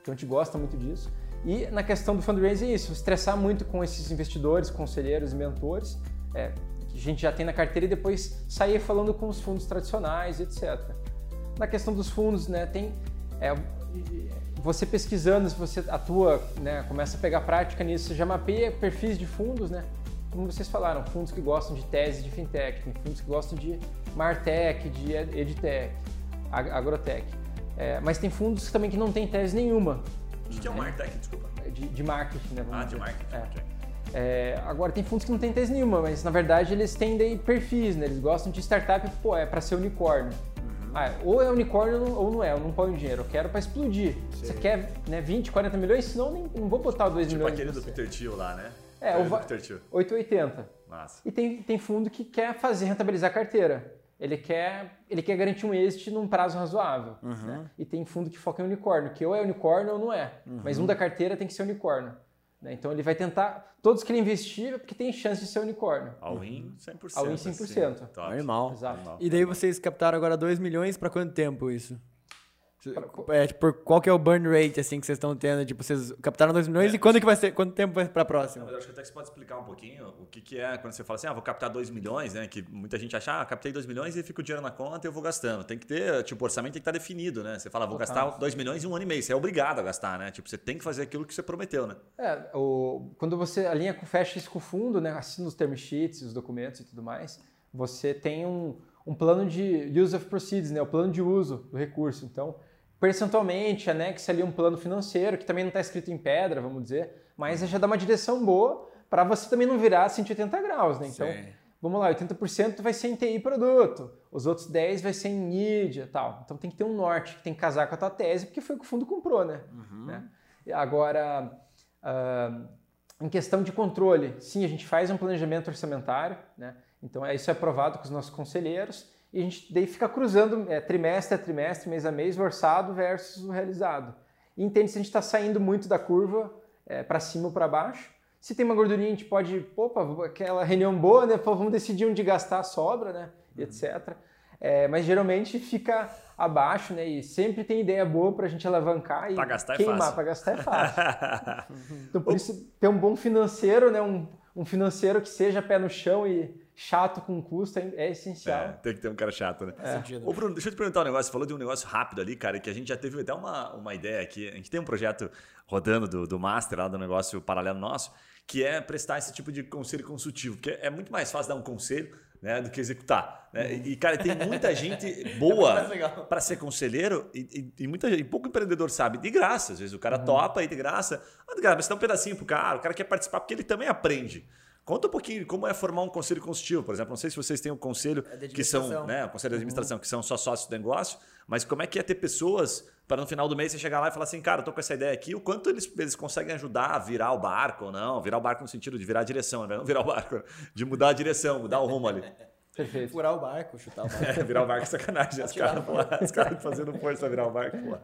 Então a gente gosta muito disso. E na questão do fundraising é isso, estressar muito com esses investidores, conselheiros e mentores, é, gente já tem na carteira e depois sair falando com os fundos tradicionais, etc. Na questão dos fundos, né, tem é, você pesquisando, se você atua, né, começa a pegar prática nisso, você já mapeia perfis de fundos, né? Como vocês falaram, fundos que gostam de tese de fintech, tem fundos que gostam de martech, de ed- edtech, ag- agrotech. É, mas tem fundos também que não tem tese nenhuma O que é o Martech, desculpa? de, de marketing, né? Ah, de marketing. É. É, agora tem fundos que não tem tese nenhuma, mas na verdade eles têm daí perfis, né? Eles gostam de startup, pô, é para ser unicórnio. Uhum. Ah, ou é unicórnio ou não é, eu não ponho dinheiro, eu quero para explodir. Você quer né, 20, 40 milhões, senão nem, não vou botar 2 Tipo milhões. aquele em do. Peter Thiel lá, né? É, Aquele o va- Peter Thiel. 880. Massa. E tem, tem fundo que quer fazer rentabilizar a carteira. Ele quer, ele quer garantir um êxito num prazo razoável. né? E tem fundo que foca em unicórnio, que ou é unicórnio ou não é. Mas um da carteira tem que ser unicórnio. Né? Então ele vai tentar, todos que ele investir, é porque tem chance de ser unicórnio. All-in 100%. All-in 100%. Assim. Normal. Exato. Normal. E daí vocês captaram agora 2 milhões para quanto tempo isso? É, tipo, qual que é o burn rate, assim, que vocês estão tendo? Tipo, vocês captaram 2 milhões e quando que vai ser? Quanto tempo vai pra próxima? Mas eu acho que até que você pode explicar um pouquinho o que, que é quando você fala assim, ah, vou captar 2 milhões, né? Que muita gente acha, ah, captei 2 milhões e fica o dinheiro na conta e eu vou gastando. Tem que ter, tipo, o orçamento tem que estar definido, né? Você fala, vou gastar 2 milhões em um ano e meio. Você é obrigado a gastar, né? Tipo, você tem que fazer aquilo que você prometeu, né? É, o, quando você alinha com fecha isso com o fundo, né? Assina os term sheets, os documentos e tudo mais, você tem um, um plano de use of proceeds, né? O plano de uso do recurso. Então, percentualmente anexa ali um plano financeiro, que também não está escrito em pedra, vamos dizer, mas já dá uma direção boa para você também não virar 180 graus, né? Então, Sim. vamos lá, 80% vai ser em TI produto, os outros 10% vai ser em mídia tal. Então tem que ter um norte, que tem que casar com a tua tese, porque foi o que o fundo comprou, né? Uhum. né? Agora, uh, em questão de controle, sim, a gente faz um planejamento orçamentário, né? Então isso é aprovado com os nossos conselheiros e a gente daí fica cruzando é, trimestre a trimestre, mês a mês, o orçado versus o realizado. E entende se a gente está saindo muito da curva é, para cima ou para baixo. Se tem uma gordurinha, a gente pode, opa, aquela reunião boa, né? Pô, vamos decidir onde gastar a sobra, né? E etc. É, mas geralmente fica abaixo, né? E sempre tem ideia boa para a gente alavancar e pra gastar queimar. É. Para gastar é fácil. então, por isso, ter um bom financeiro, né? Um, um financeiro que seja pé no chão e chato com custo é, é essencial. É, tem que ter um cara chato, né? É. Ô, Bruno, deixa eu te perguntar um negócio. Você falou de um negócio rápido ali, cara, que a gente já teve até uma, uma ideia aqui. A gente tem um projeto rodando do, do Master, lá do negócio paralelo nosso, que é prestar esse tipo de conselho consultivo, porque é muito mais fácil dar um conselho né, do que executar. Né? E, cara, tem muita gente boa para ser conselheiro e, e, e, muita, e pouco empreendedor sabe. De graça, às vezes o cara uhum. topa aí de graça. Ah, de graça, mas dá um pedacinho pro cara, o cara quer participar porque ele também aprende. Conta um pouquinho como é formar um conselho consultivo, por exemplo. Não sei se vocês têm um conselho é que são, né, o conselho de administração, uhum. que são só sócios do negócio, mas como é que é ter pessoas para no final do mês você chegar lá e falar assim, cara, eu tô com essa ideia aqui, o quanto eles, eles conseguem ajudar a virar o barco ou não? Virar o barco no sentido de virar a direção, né? não virar o barco, de mudar a direção, mudar o rumo ali. Perfeito. Furar o barco, chutar o barco. É, virar o barco é sacanagem. Os caras cara fazendo força virar o barco. Pô.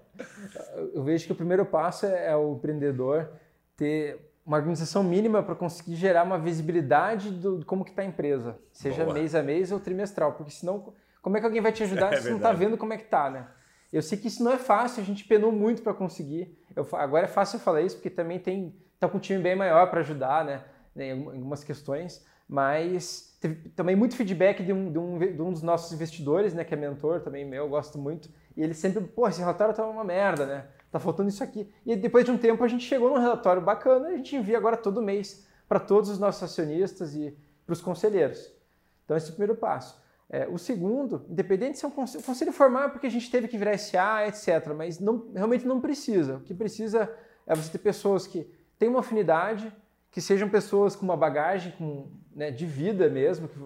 Eu vejo que o primeiro passo é, é o empreendedor ter uma organização mínima para conseguir gerar uma visibilidade do, de como que está a empresa, seja Boa. mês a mês ou trimestral, porque senão como é que alguém vai te ajudar é se você não está vendo como é que está, né? Eu sei que isso não é fácil, a gente penou muito para conseguir. Eu, agora é fácil eu falar isso porque também tem tá com um time bem maior para ajudar, né, em algumas questões, mas teve também muito feedback de um, de um, de um dos nossos investidores, né, que é mentor também meu, eu gosto muito, e ele sempre, pô, esse relatório tá uma merda, né? Tá faltando isso aqui. E depois de um tempo a gente chegou num relatório bacana a gente envia agora todo mês para todos os nossos acionistas e para os conselheiros. Então esse é o primeiro passo. É, o segundo, independente de ser um conselho, conselho formal porque a gente teve que virar SA, etc. Mas não, realmente não precisa. O que precisa é você ter pessoas que têm uma afinidade, que sejam pessoas com uma bagagem com, né, de vida mesmo, que,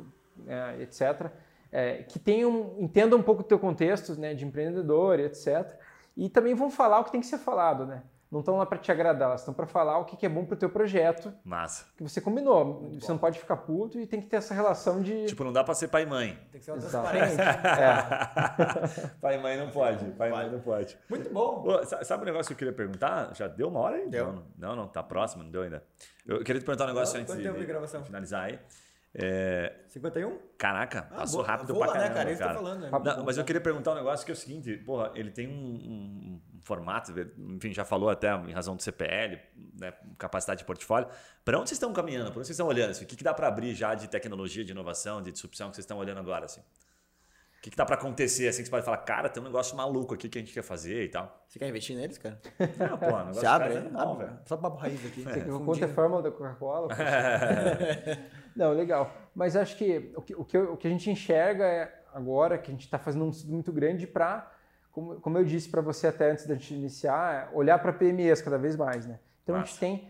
é, etc. É, que tenham, entendam um pouco do teu contexto né, de empreendedor, etc e também vão falar o que tem que ser falado, né? Não estão lá para te agradar, elas estão para falar o que é bom para o teu projeto. Massa. Que você combinou. Muito você bom. não pode ficar puto e tem que ter essa relação de. Tipo, não dá para ser pai e mãe. Tem que ser uma transparência. é. pai e mãe não pode. Pai e mãe não pode. Muito bom. Pô, sabe um negócio que eu queria perguntar? Já deu uma hora aí? Deu. Não, não, não, tá próximo, não deu ainda. Eu queria te perguntar um negócio não, antes de, de finalizar aí. É... 51? Caraca, ah, passou boa, rápido voa, pra caramba, né, cara? cara. Falando, né? Não, mas eu queria perguntar um negócio que é o seguinte, porra, ele tem um, um, um formato, enfim, já falou até em razão do CPL, né, capacidade de portfólio. Para onde vocês estão caminhando? Para onde vocês estão olhando? Assim? O que, que dá para abrir já de tecnologia, de inovação, de disrupção que vocês estão olhando agora? Assim? O que, que dá para acontecer assim que você pode falar, cara, tem um negócio maluco aqui que a gente quer fazer e tal? Você quer investir neles, cara? Não, pô, negócio você abre, é não, velho. Só papo raiz aqui. É. Você conta a fórmula da Coca-Cola? não, legal. Mas acho que o que, o que, o que a gente enxerga é agora que a gente está fazendo um estudo muito grande para, como, como eu disse para você até antes da gente iniciar, olhar para PMEs cada vez mais, né? Então Nossa. a gente tem,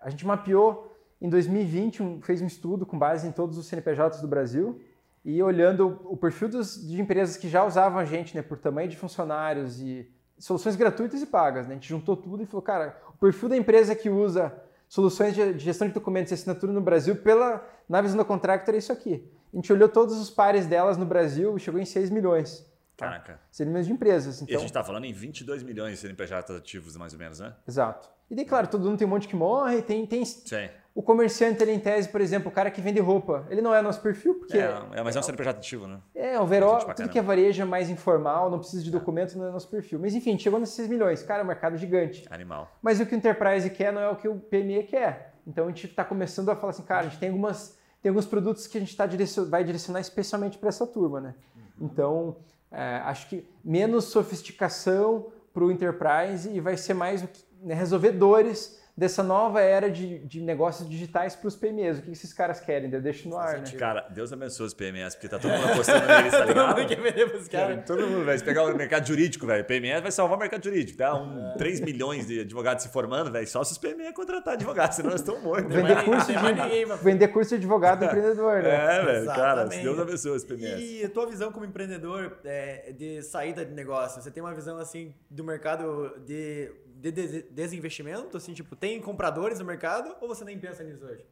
a gente mapeou em 2020, fez um estudo com base em todos os CNPJs do Brasil e olhando o perfil dos, de empresas que já usavam a gente, né, por tamanho de funcionários e soluções gratuitas e pagas. Né? A gente juntou tudo e falou, cara, o perfil da empresa que usa soluções de gestão de documentos e assinatura no Brasil pela na visão do contractor é isso aqui. A gente olhou todos os pares delas no Brasil e chegou em 6 milhões. Tá? Caraca. 6 milhões de empresas. Então... E a então gente está falando em 22 milhões de CNPJs ativos, mais ou menos, né? Exato. E daí, claro, todo mundo tem um monte que morre, tem, tem Sim O comerciante, ele, em tese, por exemplo, o cara que vende roupa, ele não é nosso perfil, porque. É, é, mas é um CNPJ ativo, né? É, o Veró, tudo caramba. que é varejo é mais informal, não precisa de documento, não é nosso perfil. Mas enfim, chegou nesses 6 milhões. Cara, é um mercado gigante. Animal. Mas o que o Enterprise quer não é o que o PME quer. Então a gente está começando a falar assim, cara, a gente tem algumas tem alguns produtos que a gente tá direcion- vai direcionar especialmente para essa turma, né? Então é, acho que menos sofisticação para o Enterprise e vai ser mais o que, né, resolver dores dessa nova era de, de negócios digitais para os PMEs. O que esses caras querem? Eu deixo no ar, né? Cara, Deus abençoe os PMS, porque tá todo mundo apostando neles, tá ligado? Todo mundo quer vender pros caras. Todo mundo, velho. Se pegar o mercado jurídico, velho, PME vai salvar o mercado jurídico, tá? Um, 3 milhões de advogados se formando, velho. Só se os PME contratar advogados, senão nós estamos mortos. Vender mais- curso, de, vender curso de advogado empreendedor, né? É, velho, cara. Deus abençoe os PMS. E a tua visão como empreendedor é, de saída de negócio? Você tem uma visão assim do mercado de, de des- desinvestimento? Assim, tipo, tem compradores no mercado ou você nem pensa nisso hoje?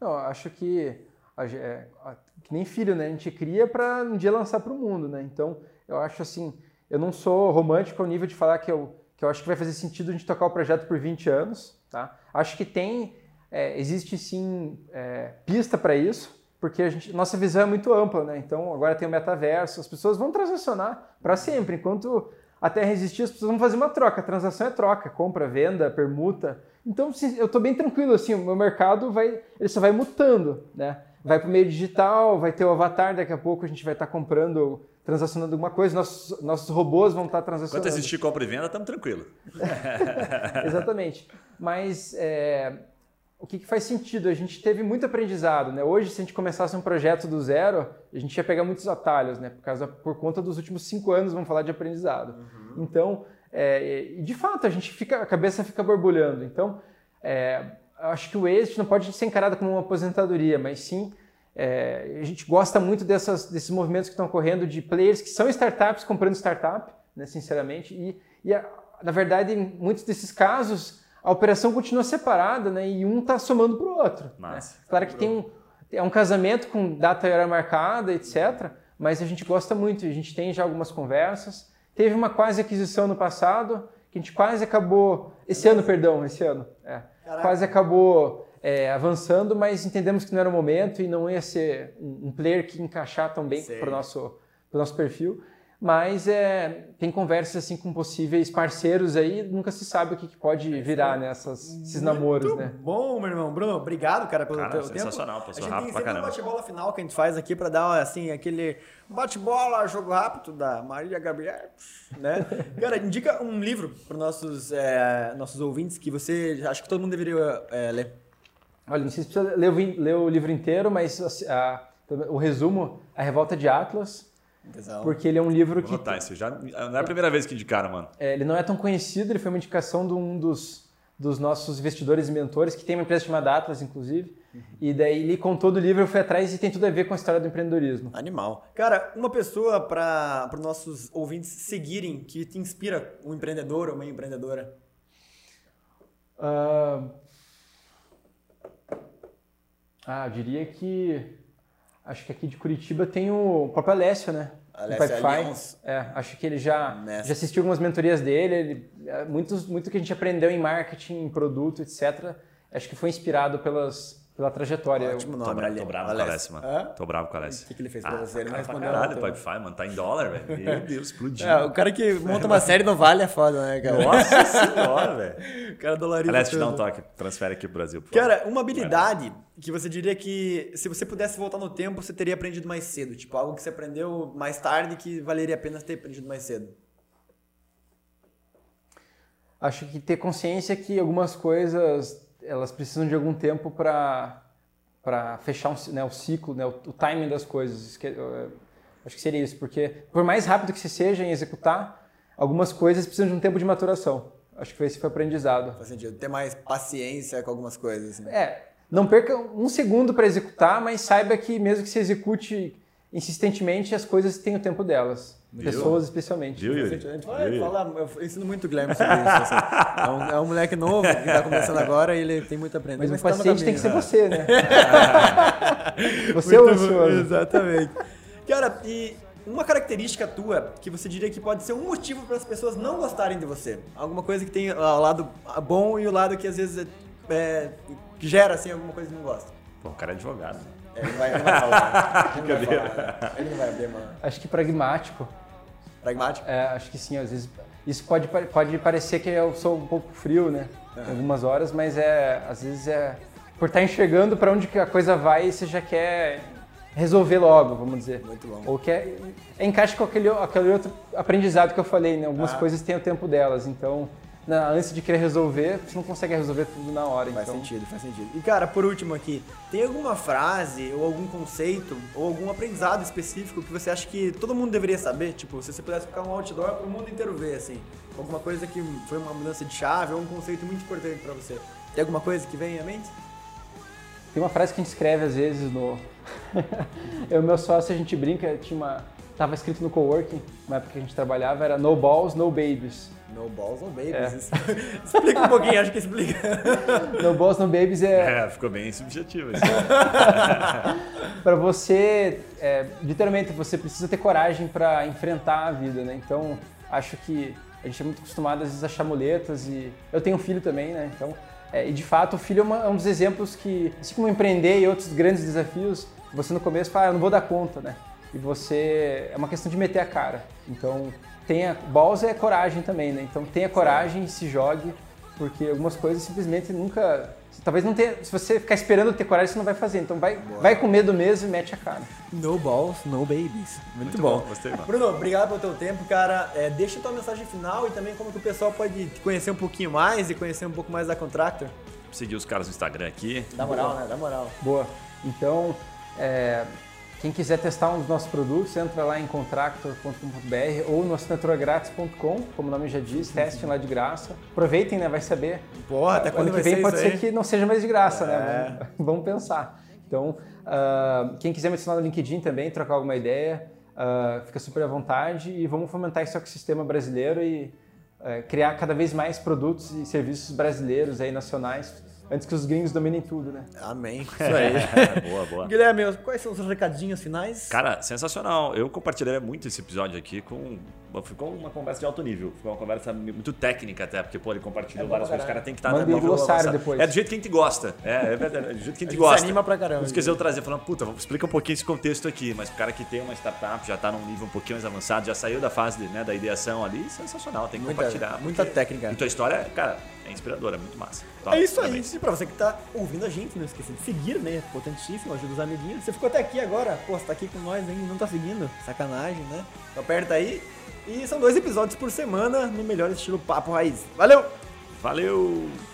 Não, acho que, é, que nem filho, né? A gente cria para um dia lançar para o mundo, né? Então, eu acho assim, eu não sou romântico ao nível de falar que eu, que eu acho que vai fazer sentido a gente tocar o projeto por 20 anos, tá? Acho que tem, é, existe sim é, pista para isso, porque a gente, nossa visão é muito ampla, né? Então, agora tem o metaverso, as pessoas vão transacionar para sempre, enquanto a Terra existir, as pessoas vão fazer uma troca. A transação é troca, compra, venda, permuta. Então, eu estou bem tranquilo, assim, o meu mercado vai, ele só vai mutando, né? Vai para o meio digital, vai ter o avatar, daqui a pouco a gente vai estar comprando, transacionando alguma coisa, nossos, nossos robôs vão estar transacionando. Enquanto existir compra e venda, estamos tranquilo. Exatamente. Mas é, o que, que faz sentido? A gente teve muito aprendizado, né? Hoje, se a gente começasse um projeto do zero, a gente ia pegar muitos atalhos, né? Por, causa, por conta dos últimos cinco anos, vamos falar de aprendizado. Então, é, de fato, a gente fica, a cabeça fica borbulhando. Então, é, acho que o êxito não pode ser encarado como uma aposentadoria, mas sim é, a gente gosta muito dessas, desses movimentos que estão ocorrendo de players que são startups comprando startup, né, sinceramente, e, e a- na verdade, em muitos desses casos, a operação continua separada né, e um está somando para o outro. né. Claro que tem um, é um casamento com data e hora marcada, etc., mas a gente gosta muito, a gente tem já algumas conversas. Teve uma quase aquisição no passado, que a gente quase acabou. Esse ano, perdão, esse ano. é, quase acabou é, avançando, mas entendemos que não era o momento e não ia ser um, player que encaixar tão bem para o nosso, pro nosso perfil. Mas é, tem conversas assim com possíveis parceiros aí, nunca se sabe o que, que pode virar nessas, esses namoros, né? bom, meu irmão. Bruno, obrigado, cara, pelo Cara, teu tempo. sensacional, A passou gente rápido tem pra sempre um caramba. bate-bola final que a gente faz aqui pra dar, assim, aquele bate-bola, jogo rápido da Maria Gabriel, né? cara, indica um livro para nossos, é, nossos ouvintes que você acha que todo mundo deveria é, ler. Olha, não sei se precisa ler ler o livro inteiro, mas assim, a- o resumo, A Revolta de Atlas, Porque ele é um livro Vou que notar isso. Já, não é a primeira vez que indicaram, mano. é, ele não é tão conhecido, ele foi uma indicação de um dos, dos nossos investidores e mentores, que tem uma empresa chamada Atlas, inclusive, e daí ele contou do livro, eu fui atrás e tem tudo a ver com a história do empreendedorismo. Animal. Cara, uma pessoa para os nossos ouvintes seguirem que te inspira, um empreendedor ou uma empreendedora. Ah, ah, eu diria que. Acho que aqui de Curitiba tem o próprio Alessio, né? Alessio. É, acho que ele já, já assistiu algumas mentorias dele. Ele, é, muitos, muito que a gente aprendeu em marketing, em produto, etc. Acho que foi inspirado pelas, pela trajetória. Ótimo Tô, nome, Ali- tô bravo com o Alessio. Alessio, mano. Hã? Tô bravo com o O Alessio. que, que ele fez pra Ah, você? Ele não cara pra respondeu. caralho, não. Pipefy, mano. Tá em dólar, velho. Meu Deus, explodiu. É, o cara que monta uma série não vale é foda, né, cara? Nossa senhora, velho. O cara dolariza Aliás, te dá um toque. Transfere aqui pro Brasil. por favor. Cara, uma habilidade que você diria que se você pudesse voltar no tempo, você teria aprendido mais cedo. Tipo, algo que você aprendeu mais tarde que valeria a pena ter aprendido mais cedo. Acho que ter consciência que algumas coisas elas precisam de algum tempo para para fechar um né, o ciclo, né, o, o timing das coisas. Eu- acho que seria isso, porque por mais rápido que você seja em executar, algumas coisas precisam de um tempo de maturação. Acho que foi esse foi o aprendizado. Faz sentido. Ter mais paciência com algumas coisas. Assim. É, não perca um segundo para executar, mas saiba que mesmo que você execute insistentemente, as coisas têm o tempo delas. Pessoas especialmente. Viu, A Yuri? vai Yuri? falar, eu ensino muito o Guilherme sobre isso. assim. É, um, é um moleque novo que tá começando agora e ele tem muito a aprender. Mas o tá no paciente tem que ser você, né? você é o Muito bom, ansioso. Exatamente. Cara, e uma característica tua que você diria que pode ser um motivo para as pessoas não gostarem de você? Alguma coisa que tem o lado bom e o lado que às vezes é, que gera assim alguma coisa que não gosta? Pô, o cara é advogado. É, Ele não vai, ele não vai falar. Ele não vai falar. Ele não vai abrir, mano. Acho que pragmático. Pragmático? É, acho que sim, às vezes. Isso pode, pode parecer que eu sou um pouco frio, né? Em algumas horas, mas é. Às vezes é. Por estar enxergando para onde que a coisa vai, você já quer resolver logo, vamos dizer. Muito bom. Ou quer. É, encaixa com aquele, aquele outro aprendizado que eu falei, né? Algumas Ah. coisas têm o tempo delas. Então, na, antes de querer resolver, você não consegue resolver tudo na hora. Faz então, sentido, faz sentido. E cara, por último aqui, tem alguma frase ou algum conceito ou algum aprendizado específico que você acha que todo mundo deveria saber? Tipo, se você pudesse ficar um outdoor para o mundo inteiro ver, assim. Alguma coisa que foi uma mudança de chave ou um conceito muito importante para você. Tem alguma coisa que vem à mente? Tem uma frase que a gente escreve às vezes no. Eu e meu sócio, a gente brinca, tinha uma. Tava escrito no coworking, na época que a gente trabalhava, era no balls, no babies. No balls or babies. É. Isso- explica um pouquinho, acho que explica. No balls, no babies é, É, ficou bem subjetivo isso. para você, é, literalmente, você precisa ter coragem para enfrentar a vida, né? Então, acho que a gente é muito acostumado às vezes a achar muletas e eu tenho um filho também, né? Então, é, e de fato, o filho é, uma- é um dos exemplos que, assim como empreender e outros grandes desafios, você no começo fala, ah, eu não vou dar conta, né? E você, é uma questão de meter a cara. Então, tenha, balls é coragem também, né? Então, tenha coragem e se jogue, porque algumas coisas simplesmente nunca, talvez não tenha, se você ficar esperando ter coragem, você não vai fazer. Então, vai, vai com medo mesmo e mete a cara. No balls, no babies. Muito, bom. Gostei, mano. Bruno, obrigado pelo teu tempo, cara. É, deixa tua mensagem final e também como que o pessoal pode te conhecer um pouquinho mais e conhecer um pouco mais da Contractor. Seguir os caras no Instagram aqui. Dá moral, né? Dá moral. Boa. Então, é, quem quiser testar um dos nossos produtos, entra lá em contractor.com.br ou no assinaturagrátis.com, como o nome já diz, testem lá de graça. Aproveitem, né? Vai saber. Porra, até quando ano que vem pode ser que não seja mais de graça, É. né? Vamos, pensar. Então, ah, quem quiser me adicionar no LinkedIn também, trocar alguma ideia, ah, fica super à vontade e vamos fomentar esse ecossistema brasileiro e eh, criar cada vez mais produtos e serviços brasileiros aí, nacionais, antes que os gringos dominem tudo, né? Amém. Isso aí. boa, boa. Guilherme, quais são os seus recadinhos finais? Cara, sensacional. Eu compartilharia muito esse episódio aqui com. Ficou uma conversa de alto nível. Ficou uma conversa muito técnica até, porque, pô, ele compartilhou É várias coisas. O cara tem que estar Manda no um nível glossário avançado. depois. É do jeito que a gente gosta. É, é verdade. É do jeito que a A gente gente gosta. se anima pra caramba. Isso que eu trazer, falando, puta, vamos explica um pouquinho esse contexto aqui. Mas o cara que tem uma startup, já tá num nível um pouquinho mais avançado, já saiu da fase né, da ideação ali, sensacional. Tem que Muita- compartilhar. muita porque- técnica. E tua história, cara, é inspiradora, é muito massa. Top, É isso aí. E pra você que tá ouvindo a gente, não esqueça de seguir, né? Potentíssimo, ajuda os amiguinhos. Você ficou até aqui agora, pô, você tá aqui com nós ainda não tá seguindo. Sacanagem, né? Então aperta aí. E são dois episódios por semana no melhor estilo Papo Raiz. Valeu! Valeu!